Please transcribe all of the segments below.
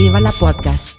Viva la Podcast.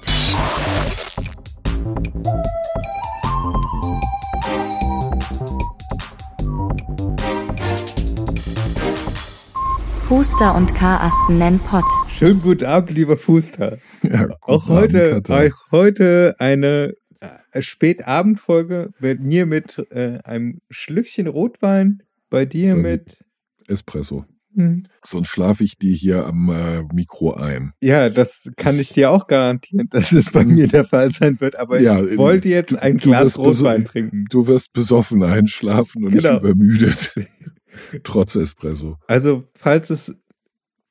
Puster und Karasten nennen Pott. Schönen guten Abend, lieber Fuster. Ja, Auch heute, Abend, auch heute eine äh, Spätabendfolge mit mir mit äh, einem Schlückchen Rotwein, bei dir Bei- mit. Espresso. Hm. Sonst schlafe ich dir hier am äh, Mikro ein. Ja, das kann ich dir auch garantieren, dass es bei Hm. mir der Fall sein wird. Aber Ja, ich wollte jetzt ein du Glas beso- Rotwein trinken. Du wirst besoffen einschlafen und Genau. nicht übermüdet. Trotz Espresso. Also, falls es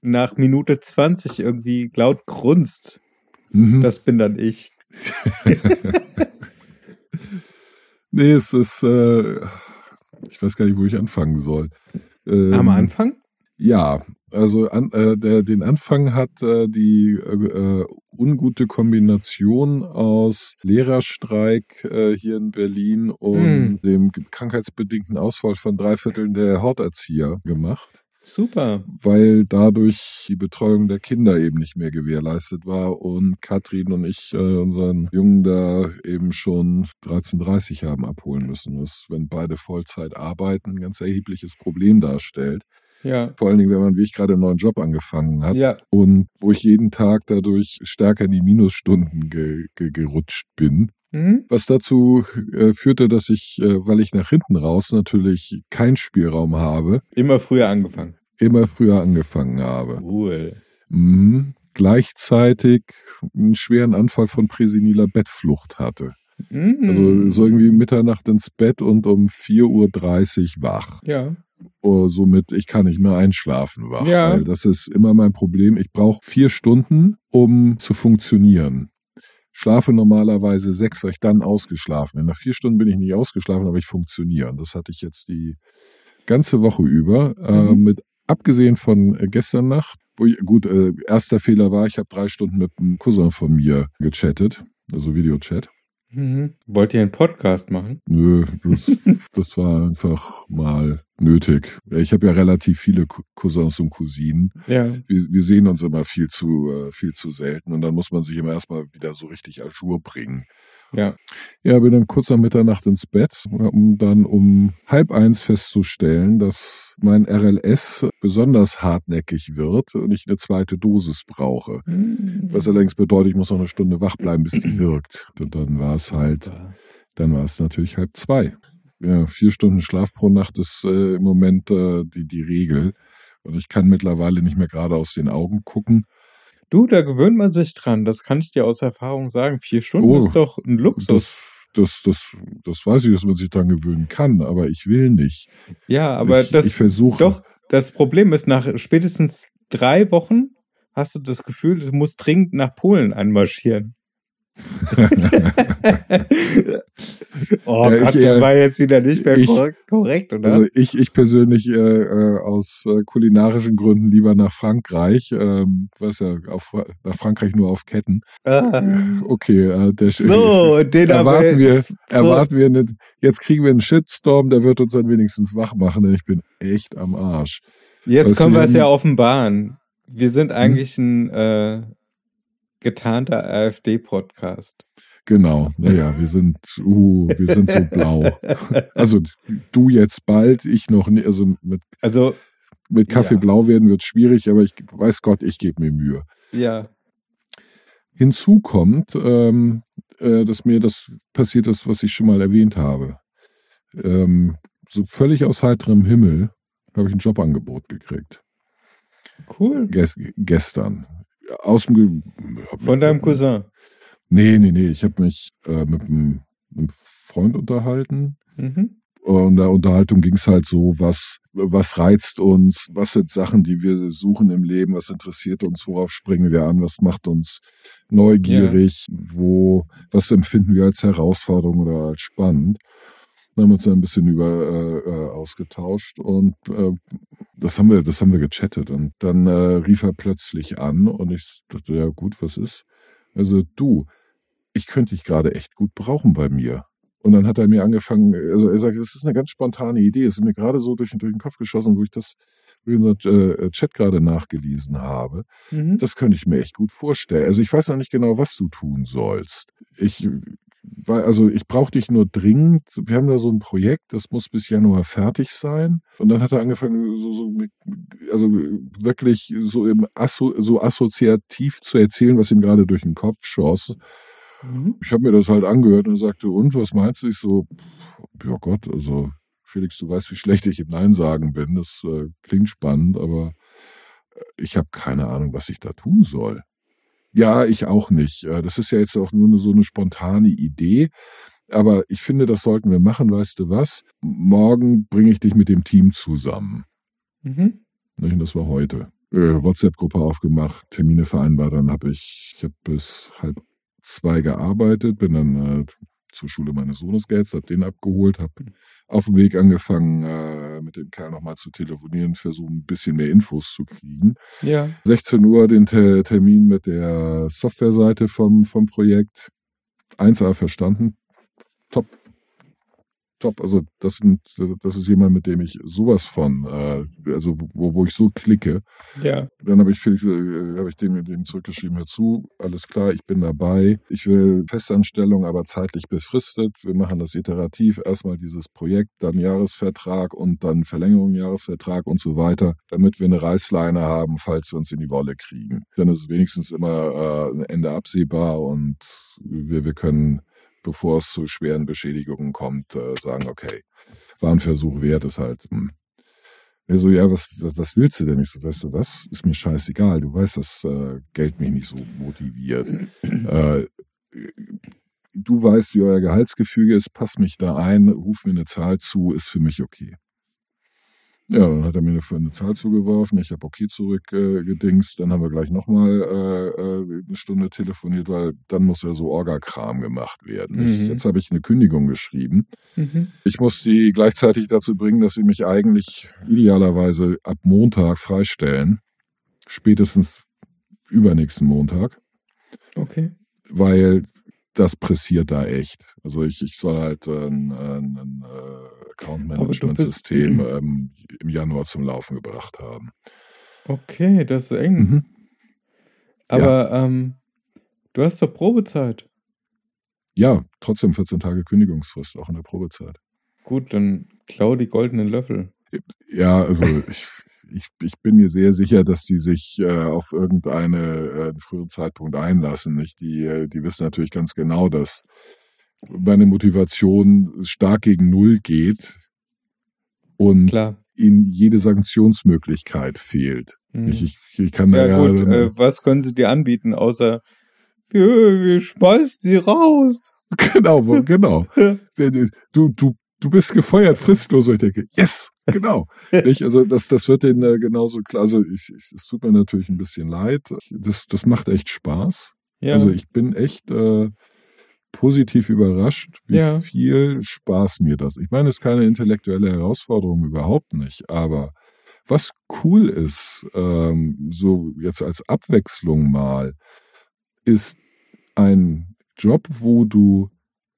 nach Minute 20 irgendwie laut grunzt, Mhm. das bin dann ich. nee, es ist, äh, ich weiß gar nicht, wo ich anfangen soll. Ähm, Am Anfang? Ja, also an, äh, der, den Anfang hat äh, die äh, äh, ungute Kombination aus Lehrerstreik äh, hier in Berlin und Hm. dem krankheitsbedingten Ausfall von drei Vierteln der Horterzieher gemacht, Super. weil dadurch die Betreuung der Kinder eben nicht mehr gewährleistet war und Katrin und ich äh, unseren Jungen da eben schon 13.30 haben abholen müssen, was, wenn beide Vollzeit arbeiten, ein ganz erhebliches Problem darstellt. Ja. Vor allen Dingen, wenn man wie ich gerade einen neuen Job angefangen hat Ja. und wo ich jeden Tag dadurch stärker in die Minusstunden ge ge gerutscht bin. Mhm. Was dazu äh, führte, dass ich, äh, weil ich nach hinten raus natürlich keinen Spielraum habe, Immer früher angefangen. immer früher angefangen habe. Cool. Mhm. Gleichzeitig einen schweren Anfall von präseniler Bettflucht hatte. Mhm. Also so irgendwie Mitternacht ins Bett und um 4.30 Uhr wach. Ja. Oh, somit ich kann nicht mehr einschlafen wach, Ja. weil das ist immer mein Problem. Ich brauche vier Stunden, um zu funktionieren. Schlafe normalerweise sechs, weil ich dann ausgeschlafen bin. Nach vier Stunden bin ich nicht ausgeschlafen, aber ich funktioniere. Und das hatte ich jetzt die ganze Woche über. Äh, Mhm. mit abgesehen von äh, gestern Nacht, wo ich, gut, äh, erster Fehler war, ich habe drei Stunden mit einem Cousin von mir gechattet, also Videochat. Mhm. Wollt ihr einen Podcast machen? Nö, das, das war einfach mal nötig. Ich habe ja relativ viele Cou- Cousins und Cousinen. Ja. Wir, wir sehen uns immer viel zu, äh, viel zu selten und dann muss man sich immer erstmal wieder so richtig à jour bringen. Ja. Ja, bin dann kurz am Mitternacht ins Bett, um dann um halb eins festzustellen, dass mein RLS besonders hartnäckig wird und ich eine zweite Dosis brauche. Was allerdings bedeutet, ich muss noch eine Stunde wach bleiben, bis die wirkt. Und dann war es halt dann war es natürlich halb zwei. Ja, vier Stunden Schlaf pro Nacht ist äh, im Moment äh, die, die Regel. Und ich kann mittlerweile nicht mehr gerade aus den Augen gucken. Du, da gewöhnt man sich dran. Das kann ich dir aus Erfahrung sagen. Vier Stunden Oh, ist doch ein Luxus. Das, das, das, das weiß ich, dass man sich daran gewöhnen kann, aber ich will nicht. ja, aber ich, das ich versuche. doch. Das Problem ist, nach spätestens drei Wochen hast du das Gefühl, du musst dringend nach Polen einmarschieren. oh Ja, ich, Gott, äh, der war jetzt wieder nicht mehr ich- korrekt, oder? Also ich, ich persönlich äh, äh, aus äh, kulinarischen Gründen lieber nach Frankreich, ähm, was ja auf, nach Frankreich nur auf Ketten. ah. Okay, äh, der So, den erwarten wir, jetzt- so. erwarten wir nicht. Jetzt kriegen wir einen Shitstorm, der wird uns dann wenigstens wach machen, denn ich bin echt am Arsch. Jetzt können wir es ja offenbaren. Wir sind eigentlich ein äh, getarnter AfD-Podcast. Genau, naja, wir sind, uh, wir sind so blau. Also du jetzt bald, ich noch nicht. Also mit, Also, mit Kaffee Ja. blau werden wird schwierig, aber ich weiß Gott, ich gebe mir Mühe. ja. Hinzu kommt, ähm, äh, dass mir das passiert ist, was ich schon mal erwähnt habe. Ähm, so völlig aus heiterem Himmel habe ich ein Jobangebot gekriegt. Cool. Ges gestern. Aus dem Ge Von deinem Cousin. Nee, nee, nee. Ich habe mich äh, mit einem, einem Freund unterhalten. Mhm. Und in der Unterhaltung ging es halt so, was, was reizt uns, was sind Sachen, die wir suchen im Leben, was interessiert uns, worauf springen wir an, was macht uns neugierig, wo, was empfinden wir als Herausforderung oder als spannend. Dann haben wir uns ein bisschen über äh, äh, ausgetauscht und äh, das haben wir, das haben wir gechattet. Und dann äh, rief er plötzlich an und ich dachte, ja gut, was ist? Also du, ich könnte dich gerade echt gut brauchen bei mir. Und dann hat er mir angefangen, also er sagt, das ist eine ganz spontane Idee, es ist mir gerade so durch, durch den Kopf geschossen, wo ich das äh, Chat gerade nachgelesen habe. Mhm. Das könnte ich mir echt gut vorstellen. Also ich weiß noch nicht genau, was du tun sollst. Ich weil, also ich brauche dich nur dringend. Wir haben da so ein Projekt, das muss bis Januar fertig sein. Und dann hat er angefangen, so, so mit, also wirklich so im Asso, so assoziativ zu erzählen, was ihm gerade durch den Kopf schoss. Mhm. Ich habe mir das halt angehört und sagte, und was meinst du? Ich so, ja Gott, also Felix, du weißt, wie schlecht ich im Nein sagen bin. Das äh, klingt spannend, aber äh, ich habe keine Ahnung, was ich da tun soll. Ja, ich auch nicht. Äh, Das ist ja jetzt auch nur so eine spontane Idee. Aber ich finde, das sollten wir machen, weißt du was? Morgen bringe ich dich mit dem Team zusammen. Mhm. Das war heute. Äh, WhatsApp-Gruppe aufgemacht, Termine vereinbart. Dann habe ich, ich habe bis halb zwei gearbeitet, bin dann äh, zur Schule meines Sohnes gehetzt, habe den abgeholt, habe auf dem Weg angefangen, äh, mit dem Kerl nochmal zu telefonieren, versuchen ein bisschen mehr Infos zu kriegen. Ja. 16 Uhr den Te Termin mit der Softwareseite vom, vom Projekt. 1A verstanden. Top. Top. Also das, sind, das ist jemand, mit dem ich sowas von, äh, also wo, wo ich so klicke. Ja. Dann habe ich Felix, äh, habe ich dem, dem zurückgeschrieben, hör zu, alles klar, ich bin dabei. Ich will Festanstellung, aber zeitlich befristet. Wir machen das iterativ. Erstmal dieses Projekt, dann Jahresvertrag und dann Verlängerung Jahresvertrag und so weiter, damit wir eine Reißleine haben, falls wir uns in die Wolle kriegen. Dann ist es wenigstens immer äh, ein Ende absehbar und wir, wir können, bevor es zu schweren Beschädigungen kommt, äh, sagen, okay, war ein Versuch wert, ist halt, hm, er so, ja, was, was, was willst du denn? Ich so, weißt du was? Ist mir scheißegal. Du weißt, dass äh, Geld mich nicht so motiviert. äh, du weißt, wie euer Gehaltsgefüge ist, pass mich da ein, ruf mir eine Zahl zu, ist für mich okay. Ja, dann hat er mir eine, eine Zahl zugeworfen, ich habe okay zurückgedingst, äh, dann haben wir gleich nochmal äh, äh, eine Stunde telefoniert, weil dann muss ja so Orga-Kram gemacht werden. Ich, Mhm. jetzt habe ich eine Kündigung geschrieben. Mhm. Ich muss die gleichzeitig dazu bringen, dass sie mich eigentlich idealerweise ab Montag freistellen. Spätestens übernächsten Montag, Okay. weil das pressiert da echt. Also ich, ich soll halt ein, ein, ein Account-Management-System ähm, im Januar zum Laufen gebracht haben. Okay, das ist eng. Mhm. Aber ähm, du hast doch Probezeit. Ja, trotzdem 14 Tage Kündigungsfrist, auch in der Probezeit. Gut, dann klau die goldenen Löffel. Ja, also ich, ich, ich bin mir sehr sicher, dass die sich äh, auf irgendeine äh, früheren Zeitpunkt einlassen. Nicht? Die, äh, die wissen natürlich ganz genau, dass meine Motivation stark gegen Null geht und Klar. ihnen jede Sanktionsmöglichkeit fehlt. Mhm. Ich, ich, ich kann da ja, ja, gut, äh, was können sie dir anbieten, außer wir, wir schmeißen sie raus. genau, genau. Du, du, du bist gefeuert, fristlos. Und ich denke, yes, genau. Nicht? Also das, das wird denen äh, genauso klar. Also ich, ich, es tut mir natürlich ein bisschen leid. Das, das macht echt Spaß. Ja, Also ich bin echt äh, positiv überrascht, wie Ja. viel Spaß mir das. Ich meine, es ist keine intellektuelle Herausforderung, überhaupt nicht. Aber was cool ist, ähm, so jetzt als Abwechslung mal, ist ein Job, wo du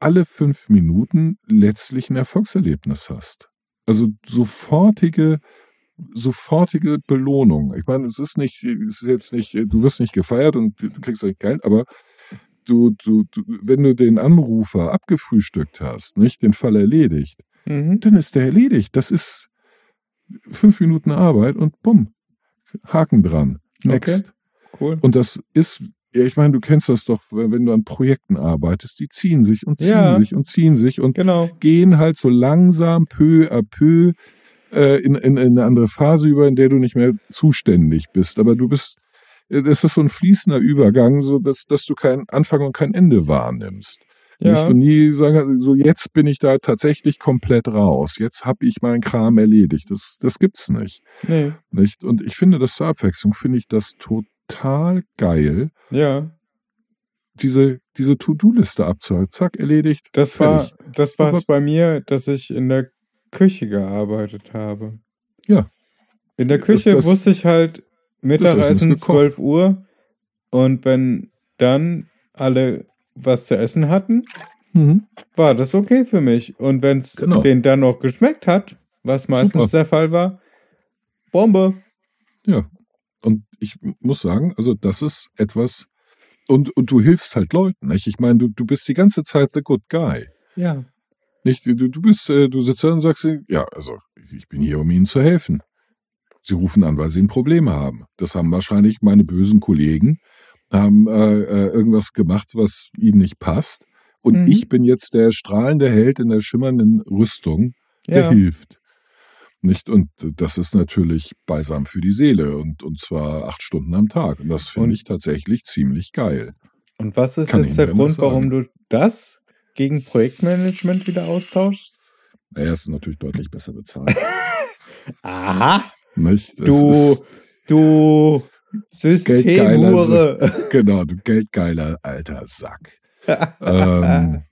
alle fünf Minuten letztlich ein Erfolgserlebnis hast. Also sofortige, sofortige Belohnung. Ich meine, es ist nicht, es ist jetzt nicht, du wirst nicht gefeiert und du kriegst nicht Geld, aber du, du, du, wenn du den Anrufer abgefrühstückt hast, nicht den Fall erledigt, mhm. dann ist der erledigt. Das ist fünf Minuten Arbeit und bumm, Haken dran. Next. cool. Und das ist, ja, ich meine, du kennst das doch, wenn du an Projekten arbeitest, die ziehen sich und ziehen Ja. sich und ziehen sich und Genau. gehen halt so langsam, peu à peu, äh, in, in, in eine andere Phase über, in der du nicht mehr zuständig bist. Aber du bist, das ist so ein fließender Übergang, so dass, dass du keinen Anfang und kein Ende wahrnimmst. Ja. Und nie sagen, so jetzt bin ich da tatsächlich komplett raus. Jetzt habe ich meinen Kram erledigt. Das, das gibt's nicht. Nee. nicht. Und ich finde das zur Abwechslung, finde ich das total geil, Ja. diese, diese To-Do-Liste abzuhalten. Zack, erledigt. Das war, das war es bei mir, dass ich in der Küche gearbeitet habe. Ja. In der Küche das- wusste ich halt Essen Mittagessen ist gekocht. 12 Uhr und wenn dann alle was zu essen hatten, Mhm. war das okay für mich. Und wenn es Genau. denen dann noch geschmeckt hat, was meistens Super. der Fall war, Bombe. Ja. Ich muss sagen, also das ist etwas, und, und du hilfst halt Leuten, nicht? Ich meine, du, du bist die ganze Zeit the good guy. Ja. Nicht, du, du bist, äh, du sitzt da und sagst, ja, also ich bin hier, um ihnen zu helfen. Sie rufen an, weil sie ein Problem haben. Das haben wahrscheinlich meine bösen Kollegen, haben äh, äh, irgendwas gemacht, was ihnen nicht passt. Und Mhm. ich bin jetzt der strahlende Held in der schimmernden Rüstung, der Ja. hilft. Nicht? Und das ist natürlich beisam für die Seele und, und zwar acht Stunden am Tag. Und das finde ich tatsächlich ziemlich geil. Und was ist Kann jetzt der Grund, warum du das gegen Projektmanagement wieder austauschst? Er ist natürlich deutlich besser bezahlt. Aha. nicht? Das Du, du Systemhure. genau, du geldgeiler alter Sack. ähm,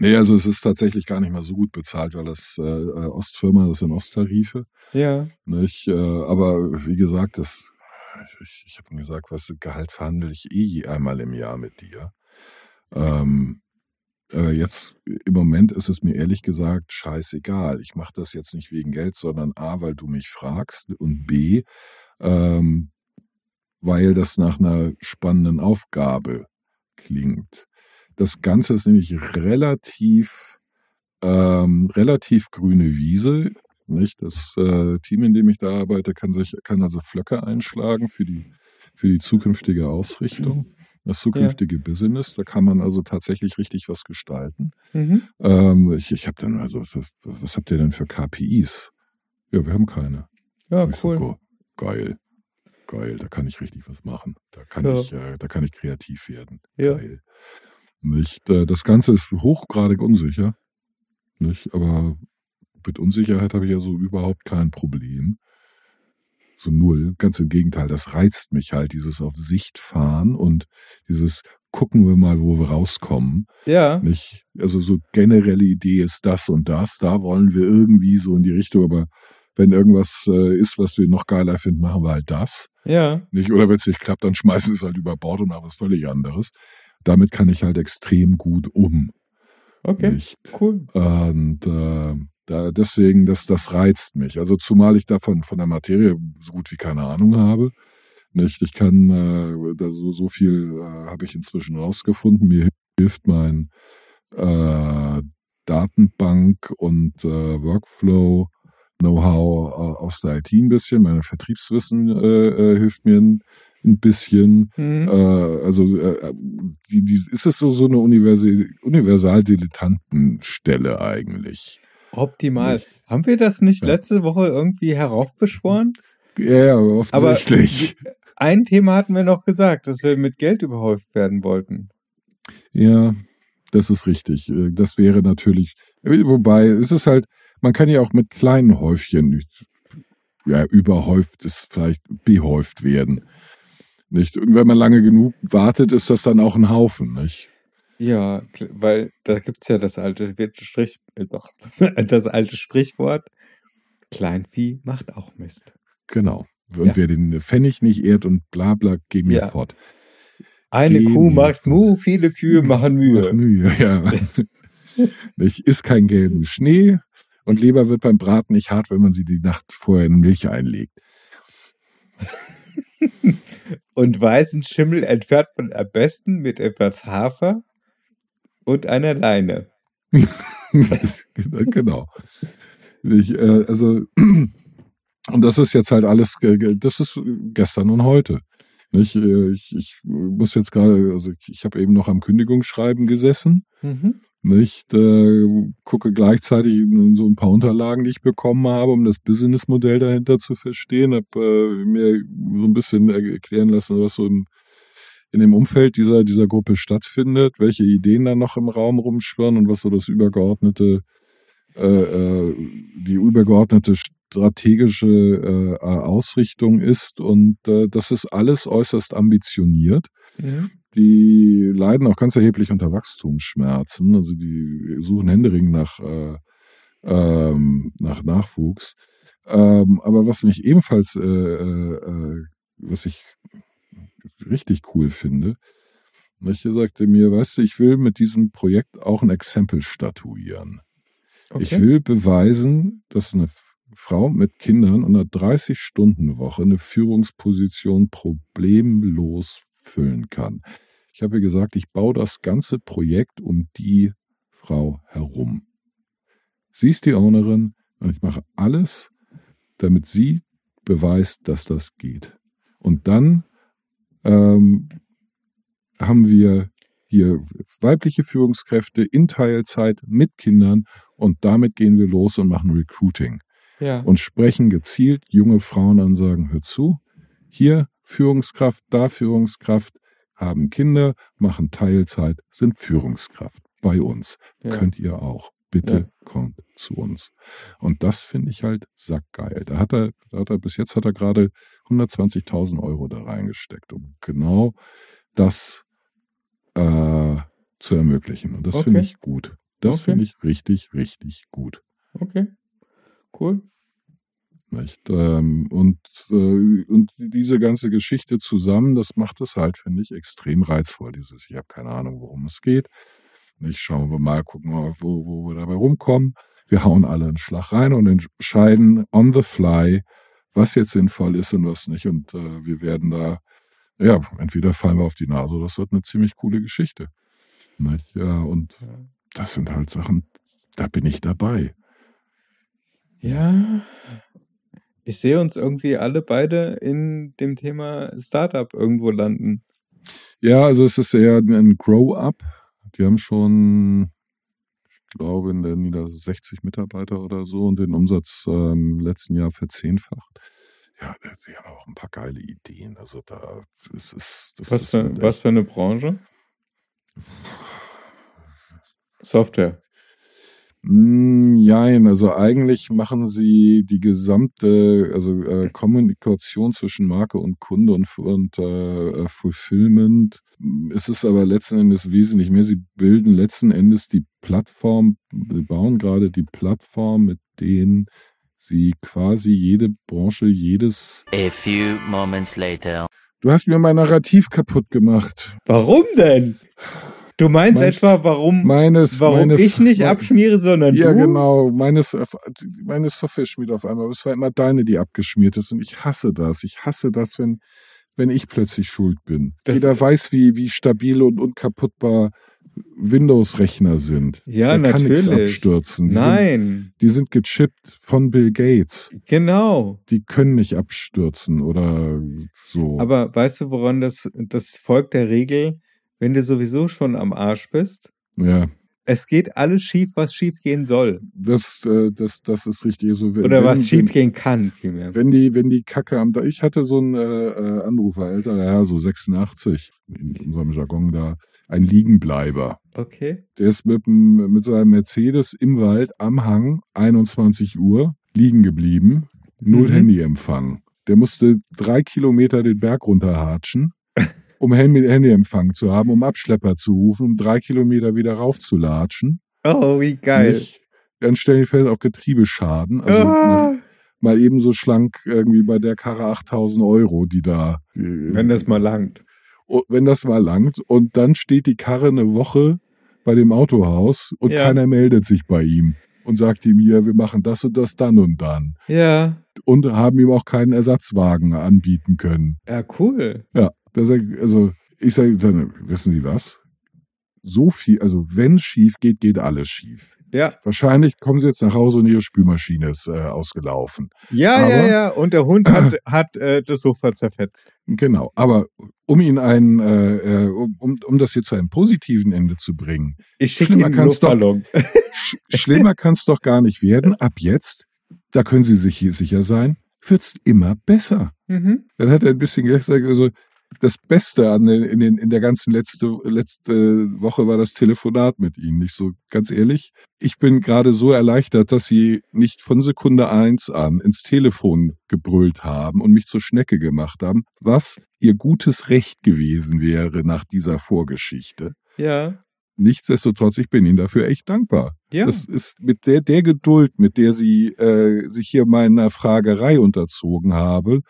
nee, also es ist tatsächlich gar nicht mal so gut bezahlt, weil das äh, äh, Ostfirma, das sind Osttarife. ja. Nicht? Äh, aber wie gesagt, das, ich, ich habe gesagt, was Gehalt verhandle ich eh einmal im Jahr mit dir. Ähm, äh, jetzt im Moment ist es mir ehrlich gesagt scheißegal. Ich mache das jetzt nicht wegen Geld, sondern A, weil du mich fragst und B, ähm, weil das nach einer spannenden Aufgabe klingt. Das Ganze ist nämlich relativ, ähm, relativ grüne Wiese. Nicht? Das äh, Team, in dem ich da arbeite, kann sich, kann also Flöcke einschlagen für die, für die zukünftige Ausrichtung, das zukünftige Business. Da kann man also tatsächlich richtig was gestalten. Mhm. Ähm, ich ich habe dann, also, was, was habt ihr denn für KPIs? Ja, wir haben keine. Ja, Ich so, cool. go- geil. Geil, da kann ich richtig was machen. Da kann Ja. ich, äh, da kann ich kreativ werden. Ja. Geil. Nicht, äh, das Ganze ist hochgradig unsicher. Nicht, aber mit Unsicherheit habe ich ja so überhaupt kein Problem. So null. Ganz im Gegenteil, das reizt mich halt, dieses auf Sicht fahren und dieses gucken wir mal, wo wir rauskommen. Ja. Nicht? Also so generelle Idee ist das und das, da wollen wir irgendwie so in die Richtung, aber wenn irgendwas äh, ist, was wir noch geiler finden, machen wir halt das. Ja. Nicht? Oder wenn es nicht klappt, dann schmeißen wir es halt über Bord und machen was völlig anderes. Damit kann ich halt extrem gut um. Okay. Nicht? Cool. Und äh, da, deswegen, das, das reizt mich. Also zumal ich davon von der Materie so gut wie keine Ahnung habe. Nicht? Ich kann äh, da so, so viel äh, habe ich inzwischen rausgefunden. Mir hilft mein äh, Datenbank und äh, Workflow Know-how äh, aus der IT ein bisschen. Mein Vertriebswissen äh, hilft mir ein, ein bisschen. Mhm. Äh, also äh, die, die, ist es so, so eine Universal, Universal-Dilettantenstelle eigentlich? Optimal. Nicht? Haben wir das nicht letzte Woche irgendwie heraufbeschworen? Ja, ja, offensichtlich. Ein Thema hatten wir noch gesagt, dass wir mit Geld überhäuft werden wollten. ja, das ist richtig. Äh, Das wäre natürlich, wobei es ist halt, man kann ja auch mit kleinen Häufchen, ja, überhäuft ist vielleicht behäuft werden. Nicht? Und wenn man lange genug wartet, ist das dann auch ein Haufen, nicht? Ja, weil da gibt's ja das alte Strich, äh, doch, das alte Sprichwort, Kleinvieh macht auch Mist. Genau. Und Ja. wer den Pfennig nicht ehrt und bla bla, geh mir Ja. fort. Eine Geh Kuh macht Mu, viele Kühe machen Mach Mühe. Mühe, ja. ich isst keinen gelben Schnee und Leber wird beim Braten nicht hart, wenn man sie die Nacht vorher in Milch einlegt. Und weißen Schimmel entfernt man am besten mit etwas Hafer und einer Leine. Das- genau. Ich, äh, also, und das ist jetzt halt alles, das ist gestern und heute. Nicht? Äh, Ich, ich muss jetzt gerade, also ich, ich habe eben noch am Kündigungsschreiben gesessen. Mhm. Nicht? Äh, gucke gleichzeitig in so ein paar Unterlagen, die ich bekommen habe, um das Businessmodell dahinter zu verstehen. Habe äh, mir so ein bisschen erklären lassen, was so in, in dem Umfeld dieser, dieser Gruppe stattfindet, welche Ideen da noch im Raum rumschwirren und was so das übergeordnete, äh, äh, die übergeordnete strategische äh, Ausrichtung ist. Und äh, das ist alles äußerst ambitioniert Mhm. Die leiden auch ganz erheblich unter Wachstumsschmerzen. Also die suchen händeringend nach, äh, ähm, nach Nachwuchs. Ähm, aber was mich ebenfalls, äh, äh, äh, was ich richtig cool finde, er sagte mir, weißt du, ich will mit diesem Projekt auch ein Exempel statuieren. Okay. Ich will beweisen, dass eine Frau mit Kindern und einer 30-Stunden-Woche eine Führungsposition problemlos füllen kann. Ich habe gesagt, ich baue das ganze Projekt um die Frau herum. Sie ist die Ownerin und ich mache alles, damit sie beweist, dass das geht. Und dann ähm, haben wir hier weibliche Führungskräfte in Teilzeit mit Kindern und damit gehen wir los und machen Recruiting ja. und sprechen gezielt junge Frauen an und sagen, hör zu, hier Führungskraft, da Führungskraft, haben Kinder, machen Teilzeit, sind Führungskraft bei uns. Ja. Könnt ihr auch. Bitte Ja. kommt zu uns. Und das finde ich halt sackgeil. Da hat er, da hat er, bis jetzt hat er gerade 120.000 Euro da reingesteckt, um genau das äh, zu ermöglichen. Und das Okay. finde ich gut. Das Okay. finde ich richtig, richtig gut. Okay. Cool. Nicht? Ähm, und, äh, und diese ganze Geschichte zusammen, das macht es halt, finde ich, extrem reizvoll. Dieses, ich habe keine Ahnung, worum es geht. Nicht, schauen wir mal, gucken wir, wo, wo wir dabei rumkommen. Wir hauen alle einen Schlag rein und entscheiden on the fly, was jetzt sinnvoll ist und was nicht. Und äh, wir werden da, ja, entweder fallen wir auf die Nase oder das wird eine ziemlich coole Geschichte. Nicht? Ja, und das sind halt Sachen, da bin ich dabei. Ja. Ich sehe uns irgendwie alle beide in dem Thema Startup irgendwo landen. Ja, also es ist eher ein Grow-up. Die haben schon, ich glaube, in der Nieder 60 Mitarbeiter oder so und den Umsatz ähm, im letzten Jahr verzehnfacht. Ja, die haben auch ein paar geile Ideen. Also da ist es. Was für, was für eine Branche? Software. Mm, Jein, also eigentlich machen sie die gesamte, also äh, Kommunikation zwischen Marke und Kunde und, und äh, äh, Fulfillment. Es ist aber letzten Endes wesentlich mehr. Sie bilden letzten Endes die Plattform, sie bauen gerade die Plattform, mit denen sie quasi jede Branche, jedes. A few moments later. Du hast mir mein Narrativ kaputt gemacht. Warum denn? Du meinst Mein- etwa, warum, Meines, warum meines, ich nicht mein- abschmiere, sondern Ja, du? genau. Meines, meine Software schmiert auf einmal. Aber es war immer deine, die abgeschmiert ist. Und ich hasse das. Ich hasse das, wenn, wenn ich plötzlich schuld bin. Das- Jeder weiß, wie, wie stabil und unkaputtbar Windows-Rechner sind. Ja, da kann nichts natürlich. abstürzen. Die Sind, Nein, die sind gechippt von Bill Gates. genau. Die können nicht abstürzen oder so. Aber weißt du, woran das, das folgt der Regel, wenn du sowieso schon am Arsch bist? ja, Es geht alles schief, was schief gehen soll. das, äh, das, das ist richtig. So, wenn- Oder was schief gehen kann, vielmehr. Wenn die, wenn die Kacke am, ich hatte so einen äh, äh, Anrufer, älterer Herr, so 86, in unserem Jargon da, ein Liegenbleiber. Okay. Der ist mit, mit seinem Mercedes im Wald am Hang, 21 Uhr, liegen geblieben, null Mhm. Handyempfang. Der musste drei Kilometer den Berg runterhatschen, um Handy, Handyempfang zu haben, um Abschlepper zu rufen, um drei Kilometer wieder raufzulatschen. Oh, wie geil. Nicht? Dann stellen die fest, auch Getriebeschaden. Also mal, ah, mal ebenso schlank irgendwie bei der Karre 8000 Euro, die da. wenn das mal langt. Wenn das mal langt. Und dann steht die Karre eine Woche bei dem Autohaus und Ja. keiner meldet sich bei ihm und sagt ihm hier, wir machen das und das dann und dann. Ja. Und haben ihm auch keinen Ersatzwagen anbieten können. Ja, cool. Ja, das, also ich sage dann, wissen Sie was? So viel, also wenn es schief geht, geht alles schief. Ja. Wahrscheinlich kommen Sie jetzt nach Hause und Ihre Spülmaschine ist äh, ausgelaufen. Ja, ja, Aber- ja. Und der Hund hat, hat äh, das Sofa zerfetzt. Genau, aber um ihn ein, äh, äh, um, um, das hier zu einem positiven Ende zu bringen, Ich Schlimmer einen kann's doch- sch schlimmer kann es doch gar nicht werden. Ab jetzt, da können Sie sich hier sicher sein, wird's immer besser. mhm. Dann hat er ein bisschen gesagt, also das Beste an den, in, den, in der ganzen letzte, letzte Woche war das Telefonat mit Ihnen. Nicht so ganz ehrlich. Ich bin gerade so erleichtert, dass Sie nicht von Sekunde eins an ins Telefon gebrüllt haben und mich zur Schnecke gemacht haben, was Ihr gutes Recht gewesen wäre nach dieser Vorgeschichte. Ja. Nichtsdestotrotz, ich bin Ihnen dafür echt dankbar. Ja. Das ist mit der, der Geduld, mit der Sie äh, sich hier meiner Fragerei unterzogen habe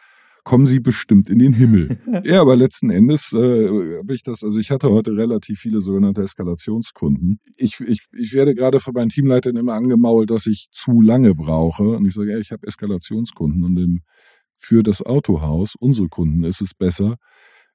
kommen Sie bestimmt in den Himmel. ja, aber letzten Endes äh, habe ich das, also ich hatte heute relativ viele sogenannte Eskalationskunden. Ich, ich, ich werde gerade von meinen Teamleitern immer angemault, dass ich zu lange brauche. Und ich sage, ja, ich habe Eskalationskunden und im, für das Autohaus, unsere Kunden, ist es besser,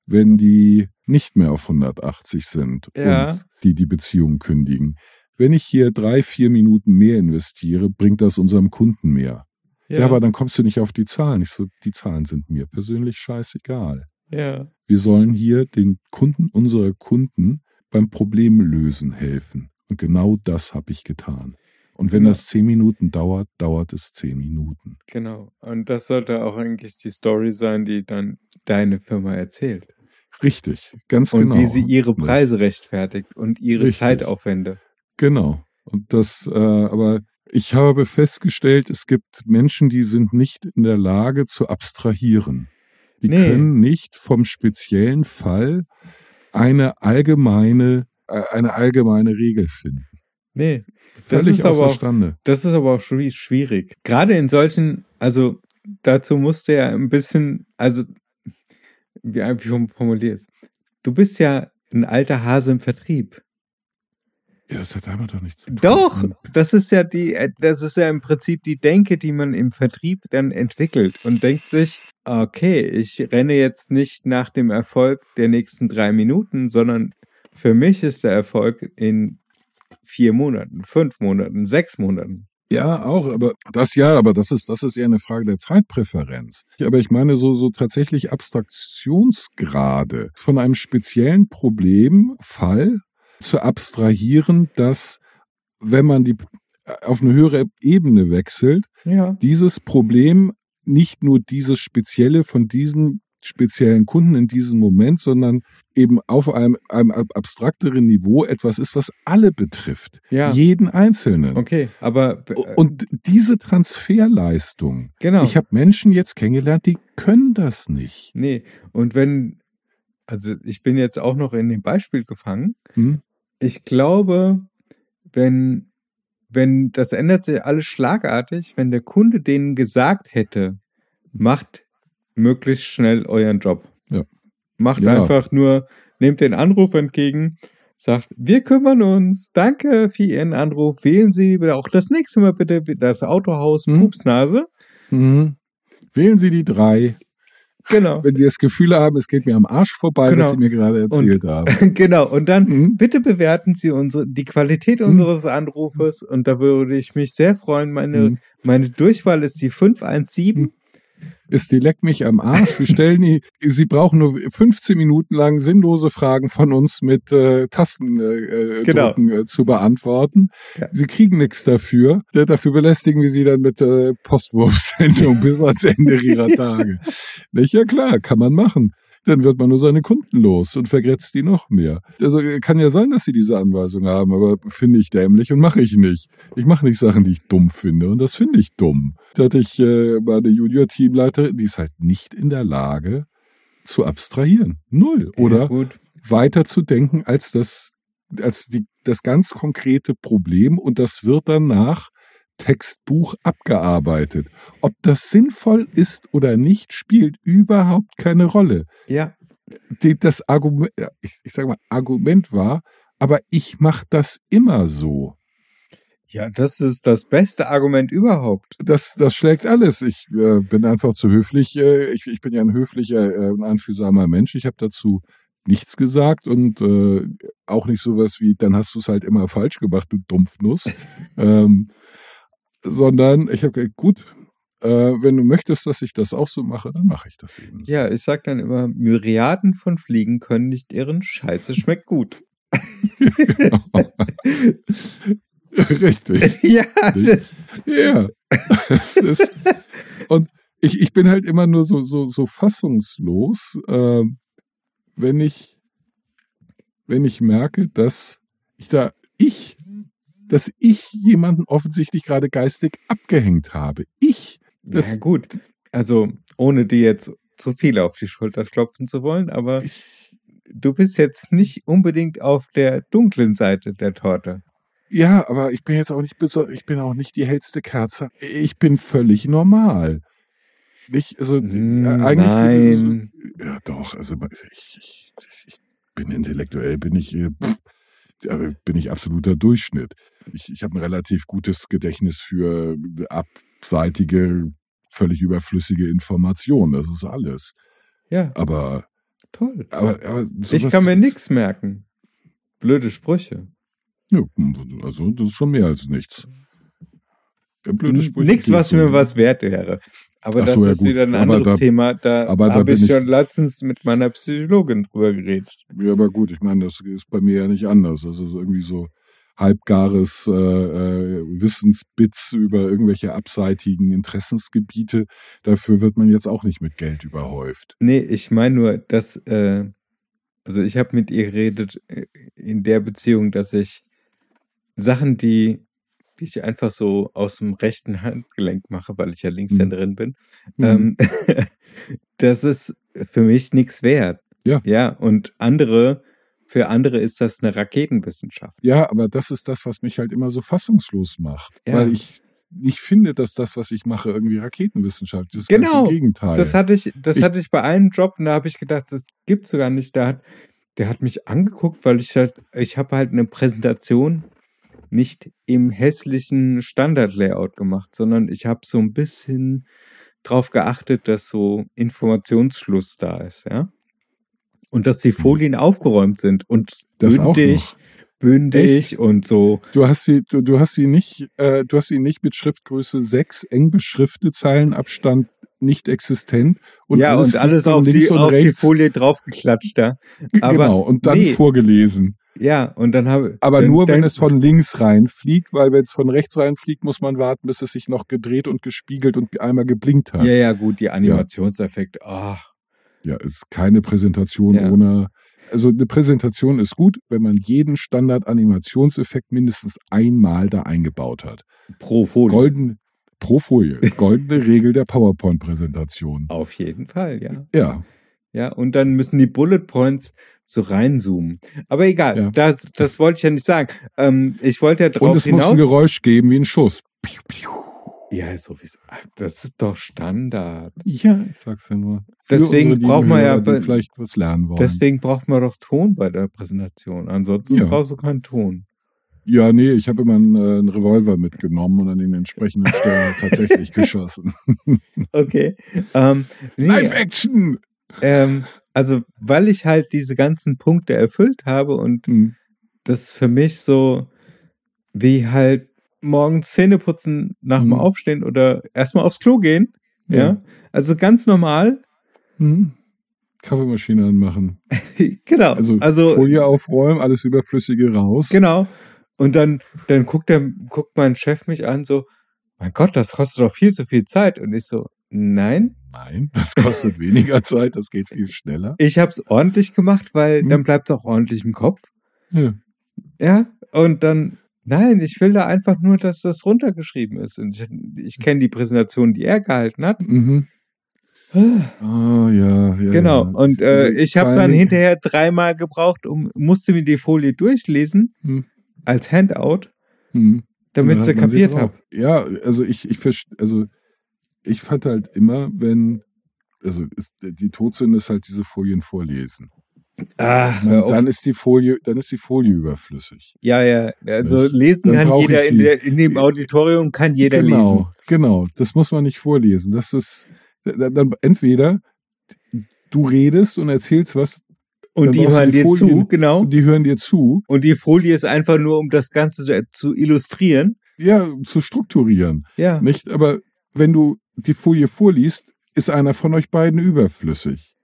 wenn die nicht mehr auf 180 sind Ja. und die die Beziehung kündigen. Wenn ich hier drei, vier Minuten mehr investiere, bringt das unserem Kunden mehr. Ja. aber dann kommst du nicht auf die Zahlen. Ich so, die Zahlen sind mir persönlich scheißegal. ja. Wir sollen hier den Kunden unserer Kunden beim Problemlösen helfen. Und genau das habe ich getan. Und wenn Genau. das zehn Minuten dauert, dauert es zehn Minuten. Genau. Und das sollte auch eigentlich die Story sein, die dann deine Firma erzählt. Richtig, ganz Und genau. wie sie ihre Preise rechtfertigt und ihre Richtig. Zeitaufwände. Genau. Und das, äh, aber ich habe festgestellt, es gibt Menschen, die sind nicht in der Lage zu abstrahieren. Die Nee. können nicht vom speziellen Fall eine allgemeine, äh, eine allgemeine Regel finden. Nee, das Völlig ist aber auch. Das ist aber auch schwi- schwierig. Gerade in solchen, also dazu musst du ja ein bisschen, also wie formuliere es? Du bist ja ein alter Hase im Vertrieb. Ja, das hat damit doch nichts zu tun. Doch, das ist ja die, äh, das ist ja im Prinzip die Denke, die man im Vertrieb dann entwickelt und denkt sich, okay, ich renne jetzt nicht nach dem Erfolg der nächsten drei Minuten, sondern für mich ist der Erfolg in vier Monaten, fünf Monaten, sechs Monaten. Ja, auch, aber das ja, aber das ist, das ist eher eine Frage der Zeitpräferenz. Aber ich meine so, so tatsächlich Abstraktionsgrade von einem speziellen Problem, Fall zu abstrahieren, dass wenn man die auf eine höhere Ebene wechselt, Ja. dieses Problem nicht nur dieses Spezielle von diesem speziellen Kunden in diesem Moment, sondern eben auf einem, einem ab- abstrakteren Niveau etwas ist, was alle betrifft. Ja. Jeden Einzelnen. Okay, aber äh, Und diese Transferleistung, genau. ich habe Menschen jetzt kennengelernt, die können das nicht. nee, und wenn, also ich bin jetzt auch noch in dem Beispiel gefangen. Hm? Ich glaube, wenn, wenn das ändert sich alles schlagartig, wenn der Kunde denen gesagt hätte, macht möglichst schnell euren Job. Ja. Macht Ja. einfach nur, nehmt den Anruf entgegen, sagt, wir kümmern uns, danke für Ihren Anruf, wählen Sie auch das nächste Mal bitte das Autohaus Hm. Pupsnase. Mhm. Wählen Sie die drei. Genau. Wenn Sie das Gefühl haben, es geht mir am Arsch vorbei, Genau. was Sie mir gerade erzählt haben. genau. Und dann Mhm. bitte bewerten Sie unsere, die Qualität Hm. unseres Anrufes und da würde ich mich sehr freuen. Meine, Mhm. meine Durchwahl ist die 517. Ist die leck mich am Arsch. Wir stellen die, Sie brauchen nur 15 Minuten lang sinnlose Fragen von uns mit äh, Tasten äh, Genau. drücken, äh, zu beantworten. Ja. Sie kriegen nichts dafür. Dafür belästigen wir Sie dann mit äh, Postwurfsendung bis ans Ende Ihrer Tage. Nicht? Ja klar, kann man machen. Dann wird man nur seine Kunden los und vergrätzt die noch mehr. Also äh, kann ja sein, dass Sie diese Anweisung haben, aber finde ich dämlich und mache ich nicht. Ich mache nicht Sachen, die ich dumm finde und das finde ich dumm. Da hatte ich äh, meine Junior-Teamleiterin, die ist halt nicht in der Lage zu abstrahieren. Null. Ja, Oder gut. weiter zu denken als das, als die, das ganz konkrete Problem und das wird dann nach Textbuch abgearbeitet. Ob das sinnvoll ist oder nicht, spielt überhaupt keine Rolle. Ja, das Argument, ich, ich sage mal, Argument war, aber ich mache das immer so. ja, das ist das beste Argument überhaupt. Das, das schlägt alles. Ich äh, bin einfach zu höflich. Äh, ich, ich bin ja ein höflicher, äh, ein einfühlsamer Mensch. Ich habe dazu nichts gesagt und äh, auch nicht sowas wie, dann hast du es halt immer falsch gemacht, du Dumpfnuss. ähm, sondern ich habe gesagt, gut, äh, wenn du möchtest, dass ich das auch so mache, dann mache ich das eben. So. Ja, ich sag dann immer, Myriaden von Fliegen können nicht irren, Scheiße schmeckt gut. Richtig. ja, das, Ja. Es ist, und ich, ich bin halt immer nur so, so, so fassungslos, äh, wenn ich, wenn ich merke, dass ich da, ich, dass ich jemanden offensichtlich gerade geistig abgehängt habe. Ich. Das- ja gut. Also, ohne dir jetzt zu viel auf die Schulter klopfen zu wollen, aber du bist jetzt nicht unbedingt auf der dunklen Seite der Torte. ja, aber ich bin jetzt auch nicht ich bin auch nicht die hellste Kerze. Ich bin völlig normal. nicht, also Hm, äh, eigentlich. nein. Ja, doch, also ich, ich, ich bin intellektuell, bin ich, äh, pff, bin ich absoluter Durchschnitt. Ich, ich habe ein relativ gutes Gedächtnis für abseitige, völlig überflüssige Informationen. Das ist alles. Ja, Aber, toll. aber, aber Ich kann mir nichts merken. Blöde Sprüche. Ja, also das ist schon mehr als nichts. Blöde Sprüche Nichts, was mir was wert wäre. Aber Ach das so, ja ist gut. wieder ein Aber anderes da- Thema. Da habe ich schon letztens mit meiner Psychologin drüber geredet. Ja, aber gut, ich meine, das ist bei mir ja nicht anders. Also so irgendwie so halbgares äh, äh, Wissensbits über irgendwelche abseitigen Interessensgebiete, dafür wird man jetzt auch nicht mit Geld überhäuft. Nee, ich meine nur, dass, äh, also ich habe mit ihr geredet äh, in der Beziehung, dass ich Sachen, die, die ich einfach so aus dem rechten Handgelenk mache, weil ich ja Linkshänderin bin, Mhm. ähm, das ist für mich nichts wert. Ja. Ja, und andere, für andere ist das eine Raketenwissenschaft. Ja, aber das ist das, was mich halt immer so fassungslos macht. Ja. Weil ich nicht finde, dass das, was ich mache, irgendwie Raketenwissenschaft ist. Genau, im Gegenteil. Das hatte ich, das Ich- hatte ich bei einem Job und da habe ich gedacht, das gibt's sogar nicht. Da hat, der hat mich angeguckt, weil ich halt, ich habe halt eine Präsentation nicht im hässlichen Standard-Layout gemacht, sondern ich habe so ein bisschen drauf geachtet, dass so Informationsfluss da ist, ja. Und dass die Folien aufgeräumt sind und Mhm. Das bündig, bündig und so. Du hast sie, du, du hast sie nicht, äh, du hast sie nicht mit Schriftgröße 6, eng beschriftet, Zeilenabstand nicht existent und ja, und alles auf, links die, und auf die rechts. Folie draufgeklatscht, ja. aber genau, und dann nee. vorgelesen. Ja, und dann habe Aber dann, nur, wenn dann, es von links reinfliegt, weil wenn es von rechts reinfliegt, muss man warten, bis es sich noch gedreht und gespiegelt und einmal geblinkt hat. Ja, ja, gut, die Animationseffekte. Ach, Ja, es ist keine Präsentation Ja. ohne. Also eine Präsentation ist gut, wenn man jeden Standard-Animationseffekt mindestens einmal da eingebaut hat. pro Folie. Golden pro Folie. Goldene Regel der PowerPoint-Präsentation. Auf jeden Fall, ja. Ja, Ja, und dann müssen die Bullet Points so reinzoomen. Aber egal, Ja. das, das wollte ich ja nicht sagen. Ähm, ich wollte ja drauf und es muss hinaus. ein Geräusch geben wie ein Schuss. Piu, piu. Ja, sowieso. Ach, das ist doch Standard. Ja, ich sag's ja nur. Für Deswegen braucht man ja Hörer, bei- vielleicht was lernen wollen. Deswegen braucht man doch Ton bei der Präsentation. Ansonsten Ja. brauchst du keinen Ton. Ja, nee, ich habe immer einen, äh, einen Revolver mitgenommen und an den entsprechenden Stellen tatsächlich geschossen. Okay. Ähm, nee, Live-Action! ähm, also, weil ich halt diese ganzen Punkte erfüllt habe und Hm. das für mich so wie halt morgens Zähne putzen nach dem Mhm. Aufstehen oder erstmal aufs Klo gehen. Ja. Ja. Also ganz normal. Hm. Kaffeemaschine anmachen. genau. Also, Also, Folie aufräumen, alles Überflüssige raus. genau. Und dann, dann guckt er, guckt mein Chef mich an, so, mein Gott, das kostet doch viel zu viel Zeit. Und ich so, nein, Nein, das kostet weniger Zeit, das geht viel schneller. ich habe es ordentlich gemacht, weil Mhm. dann bleibt es auch ordentlich im Kopf. Ja. Ja, und dann, nein, ich will da einfach nur, dass das runtergeschrieben ist. Und ich, ich kenne die Präsentation, die er gehalten hat. Mhm. Ah, ja, ja. Genau. Ja. Und äh, Also, ich habe dann hinterher dreimal gebraucht, um musste mir die Folie durchlesen Hm. als Handout, Mhm. damit sie kapiert habe. Ja, also ich, ich also ich fand halt immer, wenn, also ist, die Todsünde ist halt diese Folien vorlesen. Ah, auf. dann ist die Folie, dann ist die Folie überflüssig. ja, ja. Also lesen Dann kann jeder in, der, in dem Auditorium kann jeder genau, lesen. genau. Das muss man nicht vorlesen. Das ist dann, entweder du redest und erzählst was Und die hören die dir Folien. zu, genau. und die hören dir zu, Und die Folie ist einfach nur, um das Ganze zu, zu illustrieren. ja, zu strukturieren. Ja. Nicht, aber wenn du die Folie vorliest, ist einer von euch beiden überflüssig.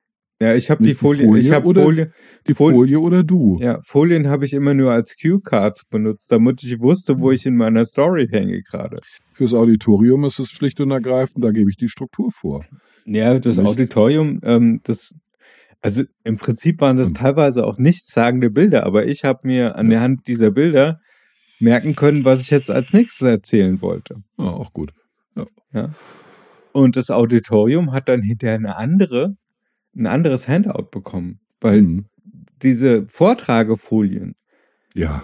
Ja, ich habe die Folie, Folie ich habe Folie, Die Folie- Folie, oder du. ja, Folien habe ich immer nur als Cue-Cards benutzt, damit ich wusste, wo ich in meiner Story hänge gerade. Fürs Auditorium ist es schlicht und ergreifend, da gebe ich die Struktur vor. Ja, das Nicht? Auditorium, ähm, das, also im Prinzip waren das Hm. teilweise auch nichtssagende Bilder, aber ich habe mir an der Hand dieser Bilder merken können, was ich jetzt als nächstes erzählen wollte. Ja, auch gut. Ja. Und das Auditorium hat dann hinterher eine andere, ein anderes Handout bekommen, weil Mhm. diese Vortragefolien, Ja,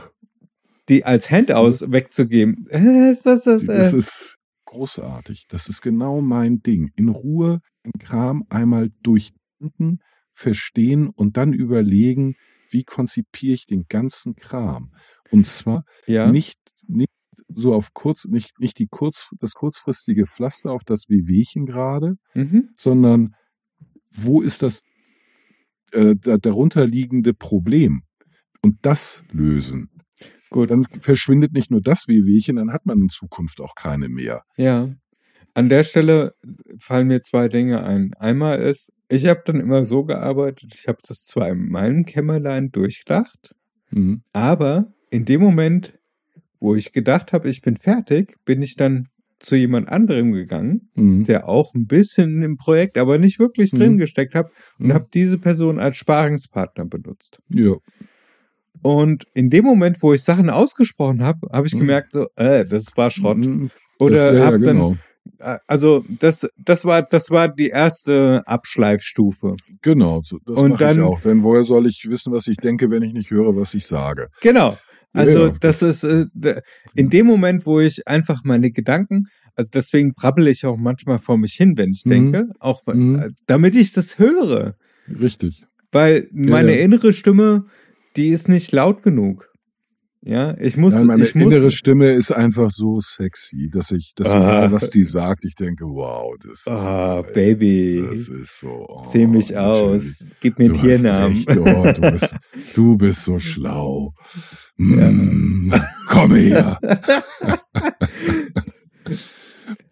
die als Handouts wegzugeben, äh, was das? das Äh, ist, großartig. Das ist genau mein Ding. In Ruhe den Kram einmal durchdenken, verstehen und dann überlegen, wie konzipiere ich den ganzen Kram. Und zwar Ja. nicht, nicht so auf kurz, nicht, nicht die kurz, das kurzfristige Pflaster auf das Wehwehchen gerade, Mhm. sondern wo ist das äh, da- darunterliegende Problem? Und das lösen. Gut. Dann verschwindet nicht nur das Wehwehchen, dann hat man in Zukunft auch keine mehr. Ja. An der Stelle fallen mir zwei Dinge ein. Einmal ist, ich habe dann immer so gearbeitet, ich habe das zwar in meinem Kämmerlein durchdacht, Mhm. aber in dem Moment, wo ich gedacht habe, ich bin fertig, bin ich dann zu jemand anderem gegangen, Mhm. der auch ein bisschen im Projekt, aber nicht wirklich Mhm. drin gesteckt hat und Mhm. habe diese Person als Sparingspartner benutzt. Ja. Und in dem Moment, wo ich Sachen ausgesprochen habe, habe ich Mhm. gemerkt, so, äh, das war Schrott. Mhm. Oder das, ja, ja, hab dann genau. Äh, Also das, das war, das war die erste Abschleifstufe. Genau, das Und mache ich auch. Denn woher soll ich wissen, was ich denke, wenn ich nicht höre, was ich sage? Genau. Also Ja, ja. das ist äh, in dem Moment, wo ich einfach meine Gedanken, also deswegen brabbel ich auch manchmal vor mich hin, wenn ich Mhm. denke, auch Mhm. äh, damit ich das höre, Richtig. weil meine ja. innere Stimme, die ist nicht laut genug. Ja, ich muss, Nein, meine ich muss, innere Stimme ist einfach so sexy, dass ich, dass Ah. egal, was die sagt, ich denke, wow, das ist, Ah, so, Baby. das ist so. Oh, zieh mich aus, gib mir einen Tiernamen. recht. Oh, du, bist, du bist so schlau. Mm, komm her.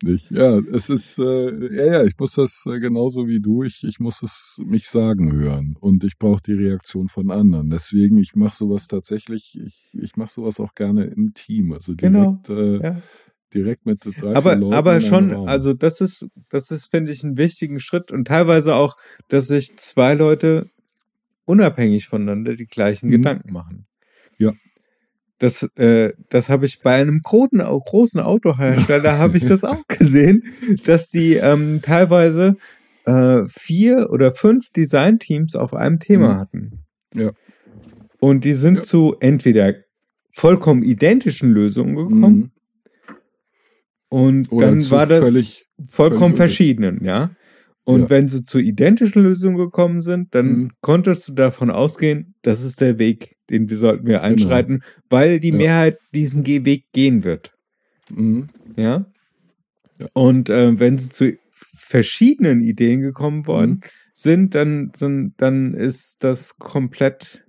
Nicht? Ja, es ist, äh, ja, ja, ich muss das äh, genauso wie du, ich, ich muss es mich sagen hören und ich brauche die Reaktion von anderen. Deswegen, ich mache sowas tatsächlich, ich, ich mache sowas auch gerne im Team, also Genau, direkt, äh, ja. direkt mit drei, aber, Leuten aber schon, also das ist, das ist, finde ich, einen wichtigen Schritt und teilweise auch, dass sich zwei Leute unabhängig voneinander die gleichen Mhm. Gedanken machen. Ja. Das, äh, das habe ich bei einem großen, großen Autohersteller habe ich das auch gesehen, dass die ähm, teilweise äh, vier oder fünf Designteams auf einem Thema Mhm. hatten. Ja. Und die sind Ja. zu entweder vollkommen identischen Lösungen gekommen Mhm. und Oder dann war das völlig, vollkommen völlig verschiedenen, ja. Und Ja. wenn sie zu identischen Lösungen gekommen sind, dann Mhm. konntest du davon ausgehen, das ist der Weg, den wir sollten wir einschreiten, weil die Genau. Ja. Mehrheit diesen Weg gehen wird, Mhm. ja. Ja. Und äh, wenn sie zu verschiedenen Ideen gekommen worden Mhm. sind, dann, sind, dann ist das komplett,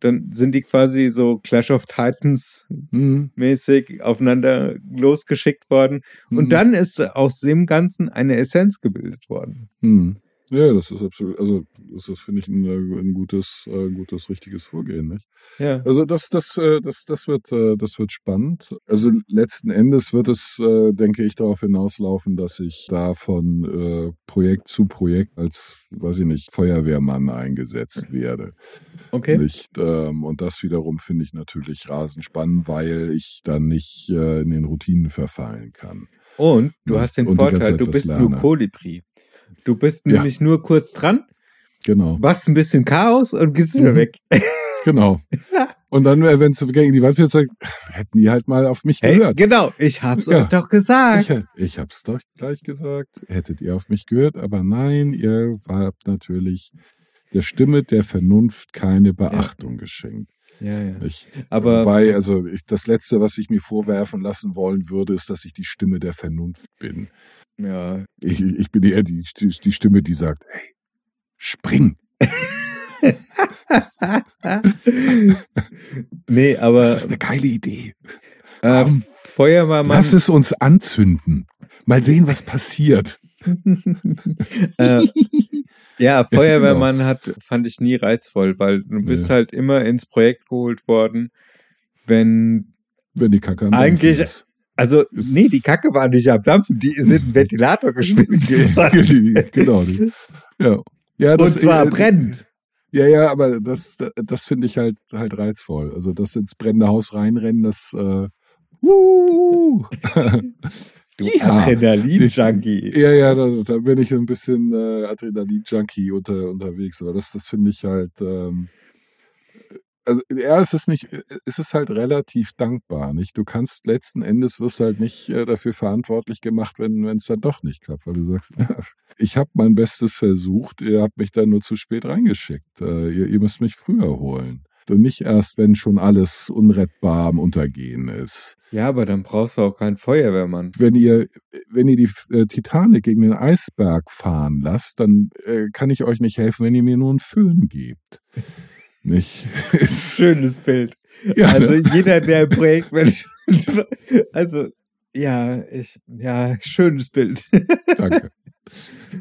dann sind die quasi so Clash of Titans Mhm. mäßig aufeinander losgeschickt worden. Und Mhm. dann ist aus dem Ganzen eine Essenz gebildet worden. Hm. Ja, das ist absolut, also das ist, finde ich, ein, äh, ein gutes, äh, gutes, richtiges Vorgehen, nicht? Ja. Also das, das, äh, das, das wird, äh, das wird spannend. Also letzten Endes wird es, äh, denke ich, darauf hinauslaufen, dass ich da von äh, Projekt zu Projekt als, weiß ich nicht, Feuerwehrmann eingesetzt werde. Okay. Nicht, ähm, und das wiederum finde ich natürlich rasend spannend, weil ich dann nicht in den Routinen verfallen kann. Und du Ja, hast den und Vorteil, du bist lerne. nur Kolibri. Du bist Ja. nämlich nur kurz dran, Genau. machst ein bisschen Chaos und gehst wieder Mhm. weg. Genau. Und dann, äh, wenn es gegen die Wand fährt, sagt, hätten die halt mal auf mich Hey, gehört. genau, ich hab's Ja. euch doch gesagt. Ich, ich hab's doch gleich gesagt. Hättet ihr auf mich gehört, aber nein, ihr habt natürlich der Stimme der Vernunft keine Beachtung geschenkt. ja, ja. Nicht? Aber- Wobei, also ich, das Letzte, was ich mir vorwerfen lassen wollen würde, ist, dass ich die Stimme der Vernunft bin. Ja. Ich, ich bin eher die, die Stimme, die sagt, hey, spring. nee, aber Das ist eine geile Idee. äh, komm, Feuerwehrmann. Lass es uns anzünden. Mal sehen, was passiert. äh, ja, Feuerwehrmann hat, fand ich nie reizvoll, weil du bist Nee. halt immer ins Projekt geholt worden, wenn Wenn die Kacke am Eigentlich- ist. Also, nee, die Kacke war nicht am Dampfen, die sind im Ventilator geschmissen genau. Ja. Ja, Und das, zwar äh, brennend. Ja, ja, aber das, das finde ich halt halt reizvoll. Also das ins brennende Haus reinrennen, das äh, wuh. Du Ja. Adrenalin-Junkie. ja, ja, da, da bin ich ein bisschen äh, Adrenalin-Junkie unter, unterwegs. Aber das, das finde ich halt, ähm, also ja, es ist nicht, es ist halt relativ dankbar, nicht? Du kannst letzten Endes wirst halt nicht äh, dafür verantwortlich gemacht, wenn es dann doch nicht klappt, weil du sagst, ich habe mein Bestes versucht, ihr habt mich dann nur zu spät reingeschickt. Äh, ihr, ihr müsst mich früher holen. Und nicht erst, wenn schon alles unrettbar am Untergehen ist. Ja, aber dann brauchst du auch keinen Feuerwehrmann. Wenn ihr, wenn ihr die äh, Titanic gegen den Eisberg fahren lasst, dann äh, kann ich euch nicht helfen, wenn ihr mir nur einen Föhn gebt. Nicht? Schönes Bild. ja, Also ne? jeder, der Projektmensch, also ja, ich, ja, schönes Bild. Danke.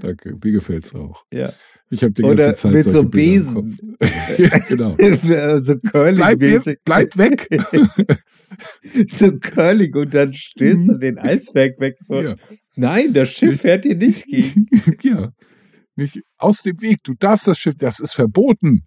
Danke. Mir gefällt's auch. ja. Ich habe die Oder ganze Zeit mit so im Besen. Ja, genau. so Bleib, mir, curling-mäßig. bleib weg. so curling und dann stößt du den Eisberg weg. So. ja. Nein, das Schiff fährt dir nicht gegen. ja. Nicht aus dem Weg. Du darfst das Schiff, das ist verboten.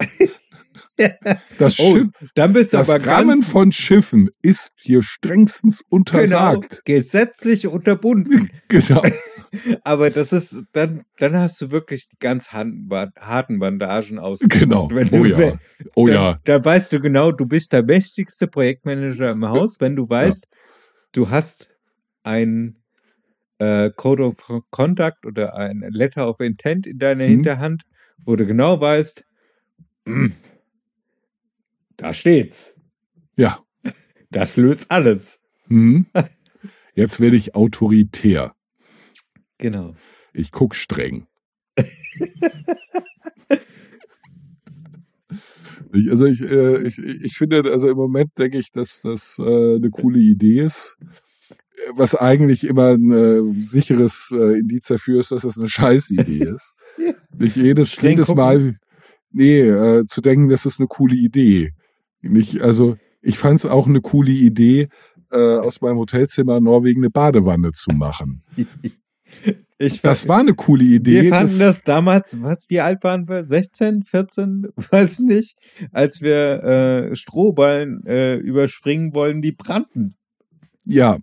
Das Oh, Schiff, dann bist du das aber Rammen von Schiffen ist hier strengstens genau, untersagt. gesetzlich unterbunden. Genau. Aber das ist, dann, dann hast du wirklich die ganz harten Ba- harten Bandagen aus. Genau. Wenn du, Oh ja. Oh da, ja. Da weißt du genau, du bist der mächtigste Projektmanager im Haus, wenn du weißt, du hast ein äh, Code of Conduct oder ein Letter of Intent in deiner Mhm. Hinterhand, wo du genau weißt, "Mm, da steht's. Ja. Das löst alles. Hm. Jetzt werde ich autoritär. Genau. Ich guck streng. ich, also ich, äh, ich, ich finde, also im Moment denke ich, dass das äh, eine coole Idee ist. Was eigentlich immer ein äh, sicheres äh, Indiz dafür ist, dass es eine Scheißidee ist. Nicht jedes, Streng jedes gucken. Mal, nee, äh, zu denken, das ist eine coole Idee. Nicht, also ich fand es auch eine coole Idee, äh, aus meinem Hotelzimmer in Norwegen eine Badewanne zu machen. Ich Das war eine coole Idee. Wir fanden das, damals, was, wie alt waren wir? 16, 14, weiß nicht, als wir äh, Strohballen äh, überspringen wollen, die brannten. ja,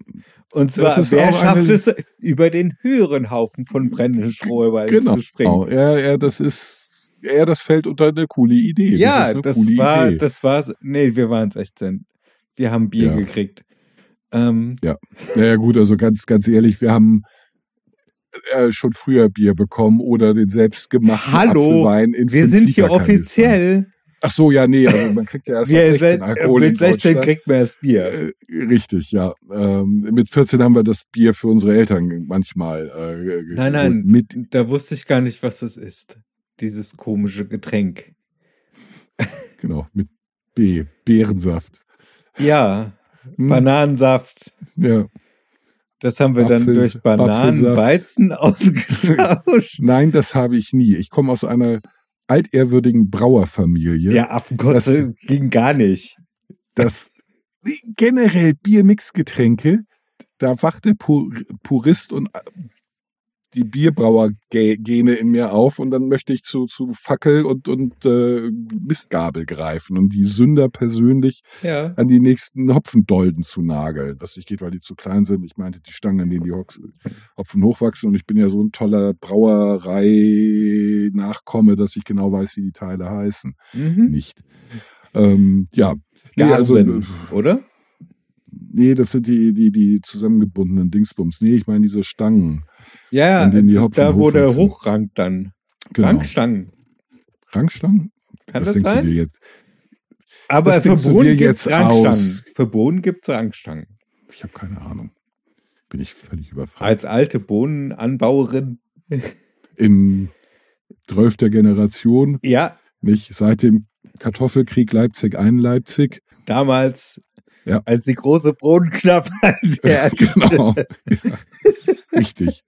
Und zwar, wer schafft eine- es, über den höheren Haufen von brennenden Strohballen genau. zu springen? Ja, ja, das ist, ja, das fällt unter eine coole Idee. Ja, das, das, war, Idee. das war, nee, wir waren 16. Wir haben Bier Ja. gekriegt. Ähm, Naja, gut, also ganz, ganz ehrlich, wir haben äh, schon früher Bier bekommen oder den selbstgemachten Hallo, Apfelwein in wir sind hier offiziell. Ach so, ja, nee, also man kriegt ja erst ab 16 se- Alkohol mit 16 Deutschland. kriegt man das Bier. Äh, richtig, ja. Ähm, mit 14 haben wir das Bier für unsere Eltern manchmal äh, Nein, nein, Mit, da wusste ich gar nicht, was das ist. Dieses komische Getränk. genau, mit B, Beerensaft. Ja, Hm, Bananensaft. Ja. Das haben wir dann Apfel- durch Bananenweizen ausgetauscht. Nein, das habe ich nie. Ich komme aus einer altehrwürdigen Brauerfamilie. Ja, Affenkotze ging gar nicht. Das generell Biermixgetränke, da wacht der Pur Purist und äh, die Bierbrauer-Gene in mir auf und dann möchte ich zu, zu Fackel und, und äh, Mistgabel greifen und die Sünder persönlich Ja. an die nächsten Hopfendolden zu nageln. Was nicht geht, weil die zu klein sind. Ich meinte die Stangen, an denen die Hopfen hochwachsen und ich bin ja so ein toller Brauerei-Nachkomme, dass ich genau weiß, wie die Teile heißen. Mhm. Nicht. Ähm, ja. Nee, also, Garben, oder? nee, das sind die, die, die zusammengebundenen Dingsbums. Nee, ich meine diese Stangen. Ja, An denen die Hopfen da wo der hochrankt dann. Genau. Rankstangen. Rankstangen? Kann Was das denkst du sein? dir jetzt? Aber das für Bohnen gibt es Rankstangen. aus? Für Bohnen gibt es Rankstangen. Ich habe keine Ahnung. Bin ich völlig überfragt. Als alte Bohnenanbauerin. In zwölfter Generation, Ja, nicht seit dem Kartoffelkrieg Leipzig ein Leipzig. damals, Ja. als die große Bohnenknappheit herrschte. genau. Ja. Richtig.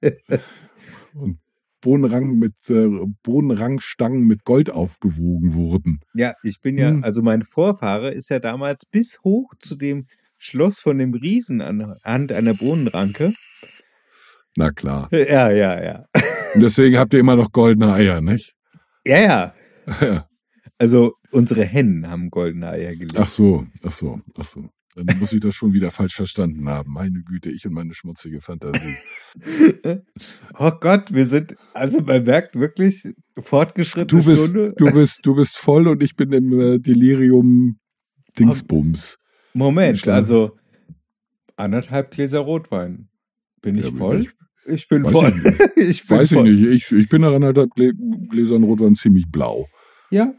Und Bohnenrang mit äh, Bohnenrangstangen mit Gold aufgewogen wurden. Ja, ich bin ja, Hm. also mein Vorfahre ist ja damals bis hoch zu dem Schloss von dem Riesen anhand einer Bohnenranke. Na klar. Ja, ja, ja. Und deswegen habt ihr immer noch goldene Eier, nicht? Ja, ja. Ja. Also unsere Hennen haben goldene Eier gelegt. Ach so, ach so, ach so. Dann muss ich das schon wieder falsch verstanden haben. Meine Güte, ich und meine schmutzige Fantasie. Oh Gott, wir sind, also man merkt wirklich fortgeschrittene Du bist, Stunde. du bist, du bist voll und ich bin im äh, Delirium Dingsbums. Moment, also anderthalb Gläser Rotwein. Bin ich Ja, voll? ich- Ich bin Weiß voll. ich. Ich bin Weiß ich voll. nicht. Ich, ich bin nach anderthalb Glä Gläsern Rotwein ziemlich blau. Ja,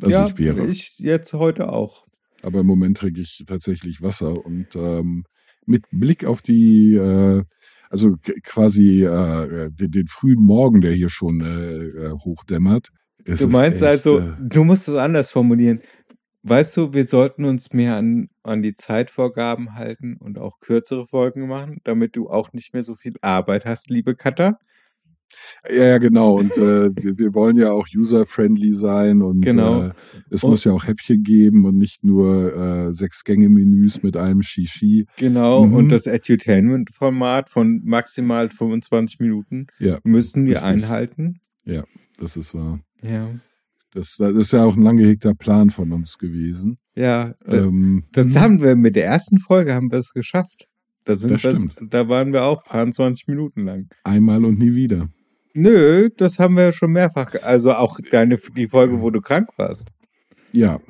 Also ja, ich wäre. ich jetzt heute auch. Aber im Moment trinke ich tatsächlich Wasser und ähm, mit Blick auf die, äh, also quasi äh, den, den frühen Morgen, der hier schon äh, äh, hochdämmert. Du meinst echt, also, Äh, du musst es anders formulieren. Weißt du, wir sollten uns mehr an, an die Zeitvorgaben halten und auch kürzere Folgen machen, damit du auch nicht mehr so viel Arbeit hast, liebe Katha. Ja, ja, genau. Und äh, wir, wir wollen ja auch user-friendly sein und Genau. äh, es Und- muss ja auch Häppchen geben und nicht nur äh, sechs Gänge-Menüs mit einem Shishi. Genau, Mhm. und das Edutainment-Format von maximal 25 Minuten Ja, müssen wir richtig. einhalten. das ist wahr. Ja. Das, das ist ja auch ein lang gehegter Plan von uns gewesen. Ja, Ähm, das haben wir mit der ersten Folge haben wir es geschafft. Da, sind Das stimmt. da waren wir auch 20 Minuten lang. einmal und nie wieder. Nö, das haben wir ja schon mehrfach. Also auch deine, die Folge, wo du krank warst. Ja.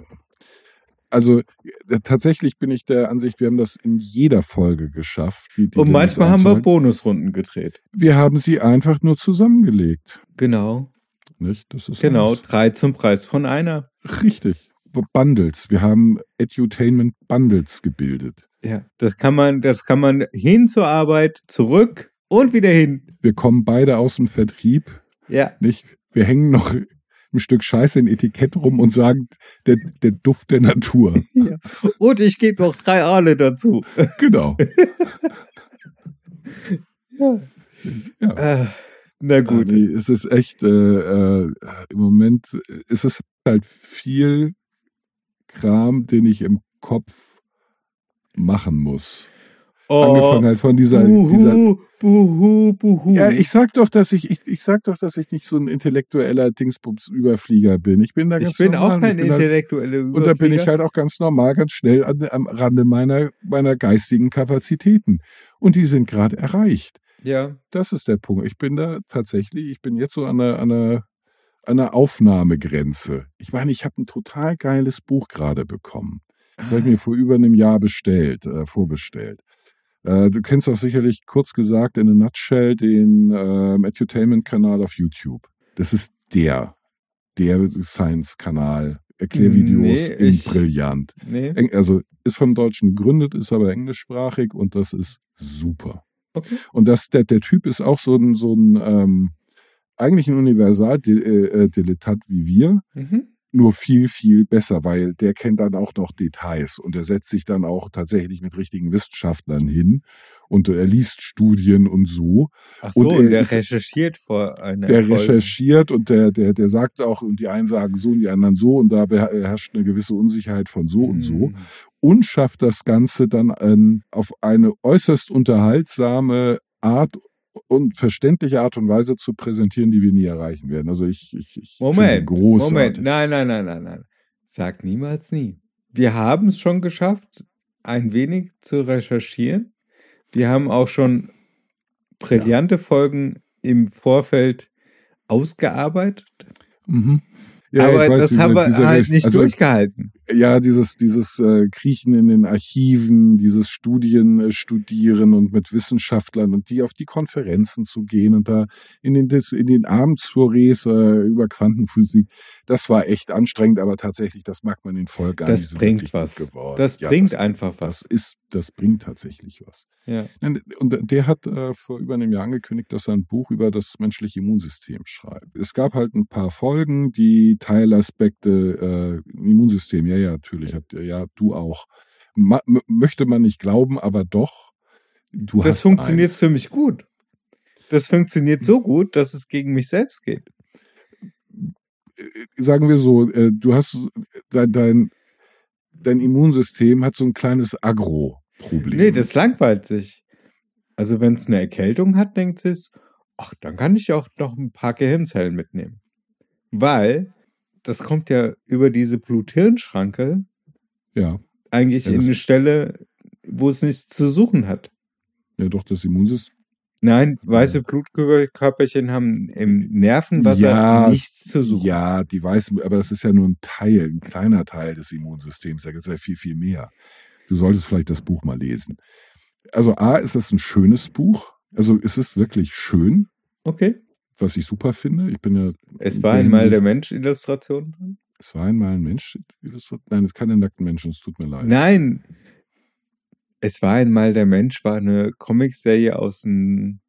Also äh, tatsächlich bin ich der Ansicht, wir haben das in jeder Folge geschafft. die- die Und manchmal haben wir. Bonusrunden gedreht. Wir haben sie einfach nur zusammengelegt. Genau. Nicht? Das ist Genau, alles. drei zum Preis von einer. richtig. Bundles. Wir haben Edutainment Bundles gebildet. Ja, das kann man, das kann man hin zur Arbeit, zurück und wieder hin. Wir kommen beide aus dem Vertrieb. Ja, Nicht? Wir hängen noch ein Stück Scheiße in Etikett rum und sagen, der, der Duft der Natur. und ich gebe noch drei Aale dazu. genau. Ja. Ja. Äh, na gut. Nee, es ist echt, äh, äh, im Moment ist es halt viel Kram, den ich im Kopf machen muss. Oh, Angefangen halt von dieser, dieser buhu, buhu, buhu. ja, ich sag doch, dass ich, ich, ich sag doch, dass ich nicht so ein intellektueller Dingsbums-Überflieger bin. Ich bin da ganz ich bin normal. auch kein halt, intellektueller Und da bin ich Überflieger. halt auch ganz normal, ganz schnell an, am Rande meiner, meiner geistigen Kapazitäten. Und die sind gerade erreicht. Ja, Das ist der Punkt. Ich bin da tatsächlich, ich bin jetzt so an einer, an einer, an einer Aufnahmegrenze. Ich meine, ich habe ein total geiles Buch gerade bekommen. Das habe ich mir vor über einem Jahr bestellt, äh, vorbestellt. Äh, du kennst auch sicherlich kurz gesagt in a nutshell den ähm, Edutainment-Kanal auf YouTube. Das ist der, der Science-Kanal. Erklärvideos Nee, in ich- brillant. nee. Eng, also ist vom Deutschen gegründet, ist aber englischsprachig und das ist super. Okay. Und das, der, der Typ ist auch so ein, so ein ähm, eigentlich ein Universal-Dilettant wie wir, Mhm. Nur viel, viel besser, weil der kennt dann auch noch Details und er setzt sich dann auch tatsächlich mit richtigen Wissenschaftlern hin und er liest Studien und so. Ach so, Und und, er der ist- recherchiert vor einer Der Folge. recherchiert und der, der, der sagt auch, und die einen sagen so und die anderen so und da herrscht eine gewisse Unsicherheit von so und so Mhm. und schafft das Ganze dann ähm, auf eine äußerst unterhaltsame Art und verständliche Art und Weise zu präsentieren, die wir nie erreichen werden. Also ich, ich, ich Moment, großartig. Moment, nein, nein, nein, nein, nein. Sag niemals nie. Wir haben es schon geschafft, ein wenig zu recherchieren. Wir haben auch schon brillante Folgen im Vorfeld ausgearbeitet. Mhm. aber das diese- haben wir halt nicht also, durchgehalten. Ja, dieses, dieses äh, Kriechen in den Archiven, dieses Studien äh, studieren und mit Wissenschaftlern und die auf die Konferenzen zu gehen und da in den, in den Abendsoirees äh, über Quantenphysik, das war echt anstrengend, aber tatsächlich, das mag man in Folge an. die Das sind bringt wirklich was. geworden. Das Ja, bringt das, einfach das was. ist, das bringt tatsächlich was. Ja. Und der hat äh, vor über einem Jahr angekündigt, dass er ein Buch über das menschliche Immunsystem schreibt. Es gab halt ein paar Folgen, die Teilaspekte äh, Immunsystem, ja, ja, natürlich, hat, ja, du auch. Ma möchte man nicht glauben, aber doch. Du Das funktioniert eins. für mich gut. Das funktioniert so gut, dass es gegen mich selbst geht. Äh, Sagen wir so, äh, du hast dein, dein, dein Immunsystem hat so ein kleines Agro-Problem. Nee, das langweilt sich. Also wenn es eine Erkältung hat, denkt es, ach, dann kann ich auch noch ein paar Gehirnzellen mitnehmen. Weil das kommt ja über diese Blut-Hirn-Schranke ja, eigentlich Ja, in eine Stelle, wo es nichts zu suchen hat. ja, doch, das Immunsystem Nein, weiße Blutkörperchen haben im Nervenwasser Ja, nichts zu suchen. Ja, die weißen, aber das ist ja nur ein Teil, ein kleiner Teil des Immunsystems. Da gibt es ja viel, viel mehr. Du solltest vielleicht das Buch mal lesen. Also A, ist das ein schönes Buch. Also es ist wirklich schön, Okay. Was ich super finde. Ich bin ja. Es war einmal der Mensch Illustration. drin? Es war einmal ein Mensch. Illustrat- Nein, keine nackten Menschen, es tut mir leid. Nein. Es war einmal der Mensch, war eine Comicserie aus den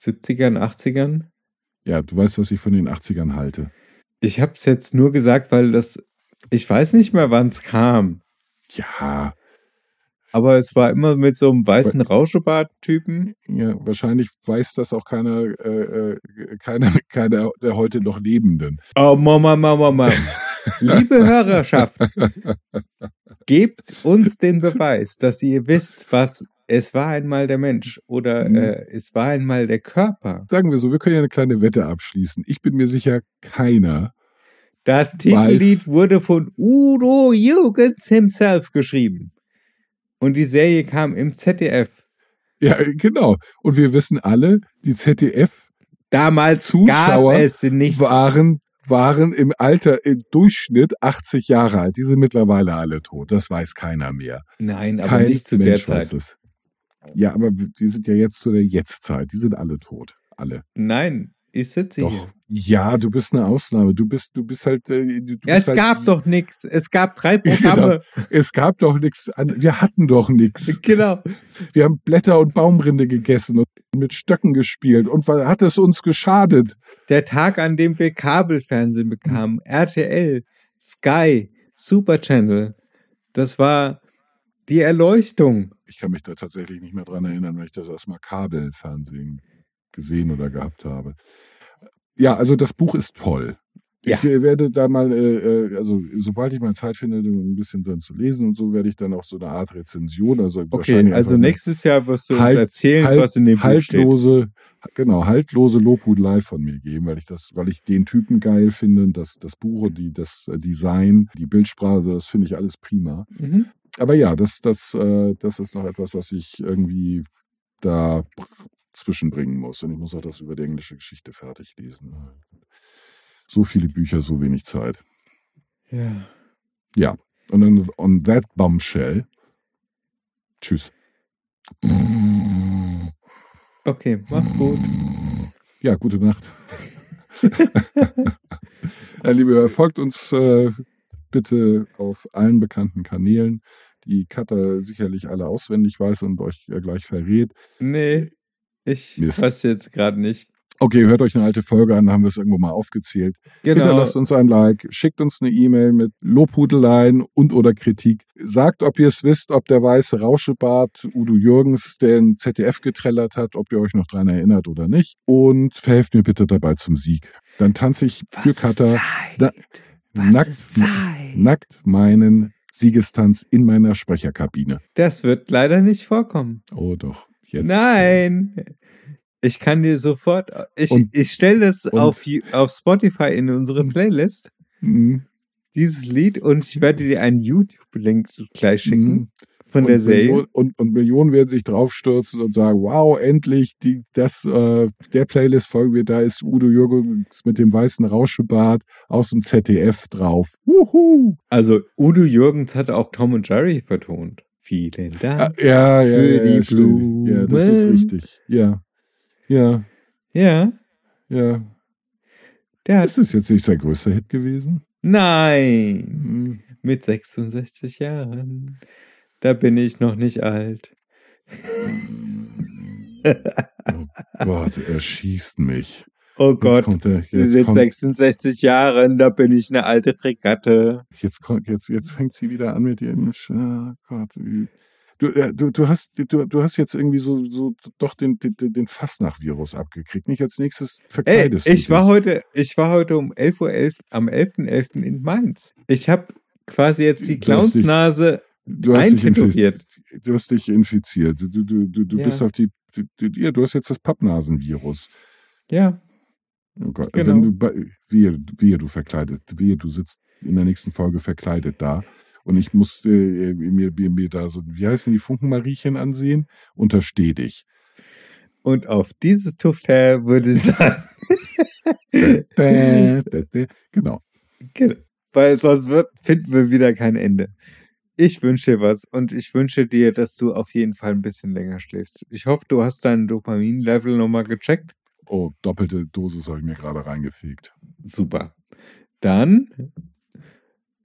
70ern, 80ern. Ja, du weißt, was ich von den 80ern halte. Ich habe es jetzt nur gesagt, weil das, ich weiß nicht mehr, wann es kam. Ja, Aber es war immer mit so einem weißen Rauschebart-Typen. ja, wahrscheinlich weiß das auch keiner, äh, äh, keiner, keiner der heute noch Lebenden. Oh, Mama, Mama, Mama. Liebe Hörerschaft, gebt uns den Beweis, dass ihr wisst, was es war einmal der Mensch oder Mhm. äh, es war einmal der Körper. Sagen wir so, wir können ja eine kleine Wette abschließen. Ich bin mir sicher, keiner. Das Titellied wurde von Udo Jürgens himself geschrieben. Und die Serie kam im ZDF. Ja, genau. Und wir wissen alle, die ZDF Damals Zuschauer gab es nicht. waren, waren im Alter, im Durchschnitt 80 Jahre alt. Die sind mittlerweile alle tot. Das weiß keiner mehr. Nein, aber Kein nicht zu Mensch der Zeit. Ja, aber die sind ja jetzt zu der Jetztzeit. Die sind alle tot. Alle. Nein, ich sitze Doch. hier. Ja, du bist eine Ausnahme. Du bist, du bist halt. äh, Du, du Ja, es bist halt, gab doch nichts. Es gab drei Programme. Es gab doch nichts. Wir hatten doch nichts. Genau. Wir haben Blätter und Baumrinde gegessen und mit Stöcken gespielt. Und was hat es uns geschadet? Der Tag, an dem wir Kabelfernsehen bekamen, RTL, Sky, Super Channel, das war die Erleuchtung. Ich kann mich da tatsächlich nicht mehr dran erinnern, wenn ich das erstmal Kabelfernsehen gesehen oder gehabt habe. Ja, also das Buch ist toll. Ja. Ich äh, werde da mal, äh, äh, also sobald ich mal Zeit finde, ein bisschen dann zu lesen und so, werde ich dann auch so eine Art Rezension, also Okay, wahrscheinlich also nächstes Jahr wirst du Halt- uns erzählen, halt- was in dem Buch steht. haltlose, genau, haltlose Lobhudelei von mir geben, weil ich das, weil ich den Typen geil finde, und das, das Buch und die, das Design, die Bildsprache, das finde ich alles prima. Mhm. Aber ja, das, das, äh, das ist noch etwas, was ich irgendwie da zwischenbringen muss. Und ich muss auch das über die englische Geschichte fertig lesen. So viele Bücher, so wenig Zeit. Ja. Und dann on that bombshell. Tschüss. Okay, mach's gut. Ja, gute Nacht. ja, liebe Hörer, folgt uns äh, bitte auf allen bekannten Kanälen, die Katha sicherlich alle auswendig weiß und euch äh, gleich verrät. Nee, ich Mist. weiß jetzt gerade nicht. Okay, hört euch eine alte Folge an, da haben wir es irgendwo mal aufgezählt. Genau. Hinterlasst uns ein Like, schickt uns eine E-Mail mit Lobhudeleien und oder Kritik. Sagt, ob ihr es wisst, ob der weiße Rauschebart Udo Jürgens den ZDF getrellert hat, ob ihr euch noch dran erinnert oder nicht. Und verhelft mir bitte dabei zum Sieg. Dann tanze ich für Katha da- nackt, nackt meinen Siegestanz in meiner Sprecherkabine. Das wird leider nicht vorkommen. Oh doch, jetzt. Nein. Ich kann dir sofort, ich, Und- ich stelle das und- auf, auf Spotify in unsere Playlist, Mhm. dieses Lied, und ich werde dir einen YouTube-Link gleich schicken Mhm. von und der Serie. Millionen, und, und Millionen werden sich draufstürzen und sagen, wow, endlich, die, das, äh, der Playlist folgen wir, da ist Udo Jürgens mit dem weißen Rauschebart aus dem ZDF drauf. Wuhu! Also Udo Jürgens hat auch Tom und Jerry vertont. Vielen Ah, Dank. ja, ja, Für ja, die ja, stimmt. ja, das ist Blumen. richtig. Ja, ja, Ja, ja. der hat. Ist es jetzt nicht sein größter Hit gewesen? Nein, Hm. mit 66 Jahren. Da bin ich noch nicht alt. Oh Gott, er schießt mich. Oh Gott, er, jetzt mit kommt, 66 Jahren, da bin ich eine alte Fregatte. Jetzt, jetzt, jetzt fängt sie wieder an mit ihrem. Sch- Oh Gott. Du, äh, du, du, hast, du, du hast jetzt irgendwie so, so doch den, den, den Fastnacht-Virus abgekriegt. Nicht als nächstes Ey, verkleidest ich du war dich. heute, ich war heute um 11.11 Uhr am 11.11. in Mainz. Ich habe quasi jetzt die dich- Clownsnase du hast dich infiziert. Du hast dich infiziert. Du, du, du, du Ja. bist auf die. Du, du, ja, du hast jetzt das Pappnasenvirus. Ja, Oh Gott. Genau. Wenn du bei- wehe, wehe, du verkleidet, wehe, du sitzt in der nächsten Folge verkleidet da. Und ich musste äh, mir, mir, mir da so, wie heißen die Funkenmariechen ansehen? Untersteh dich. Und auf dieses Tufter würde ich sagen. Dä, dä, dä. Genau. Genau. Weil sonst wird, finden wir wieder kein Ende. Ich wünsche dir was und ich wünsche dir, dass du auf jeden Fall ein bisschen länger schläfst. Ich hoffe, du hast dein Dopamin-Level nochmal gecheckt. Oh, doppelte Dosis habe ich mir gerade reingefegt. Super. Dann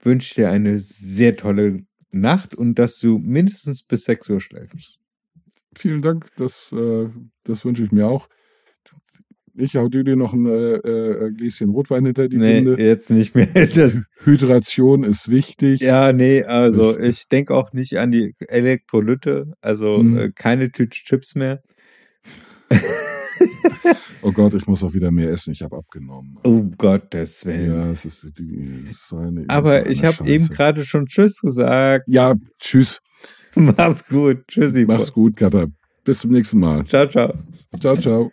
wünsche ich dir eine sehr tolle Nacht und dass du mindestens bis 6 Uhr schläfst. Vielen Dank, das, äh, das wünsche ich mir auch. Ich hau dir noch ein äh, äh, Gläschen Rotwein hinter die Nee, Binde. jetzt nicht mehr. Das, Hydration ist wichtig. ja, nee, also Richtig. ich denke auch nicht an die Elektrolyte, also Mhm. äh, keine Tüte Chips mehr. Oh Gott, ich muss auch wieder mehr essen. Ich habe abgenommen. Um Gottes Willen. Ja, es ist, es ist so eine. so Aber eine ich habe eben gerade schon Tschüss gesagt. Ja, tschüss. Mach's gut. Tschüssi. Mach's gut, Katha. Bis zum nächsten Mal. Ciao, ciao. Ciao, ciao.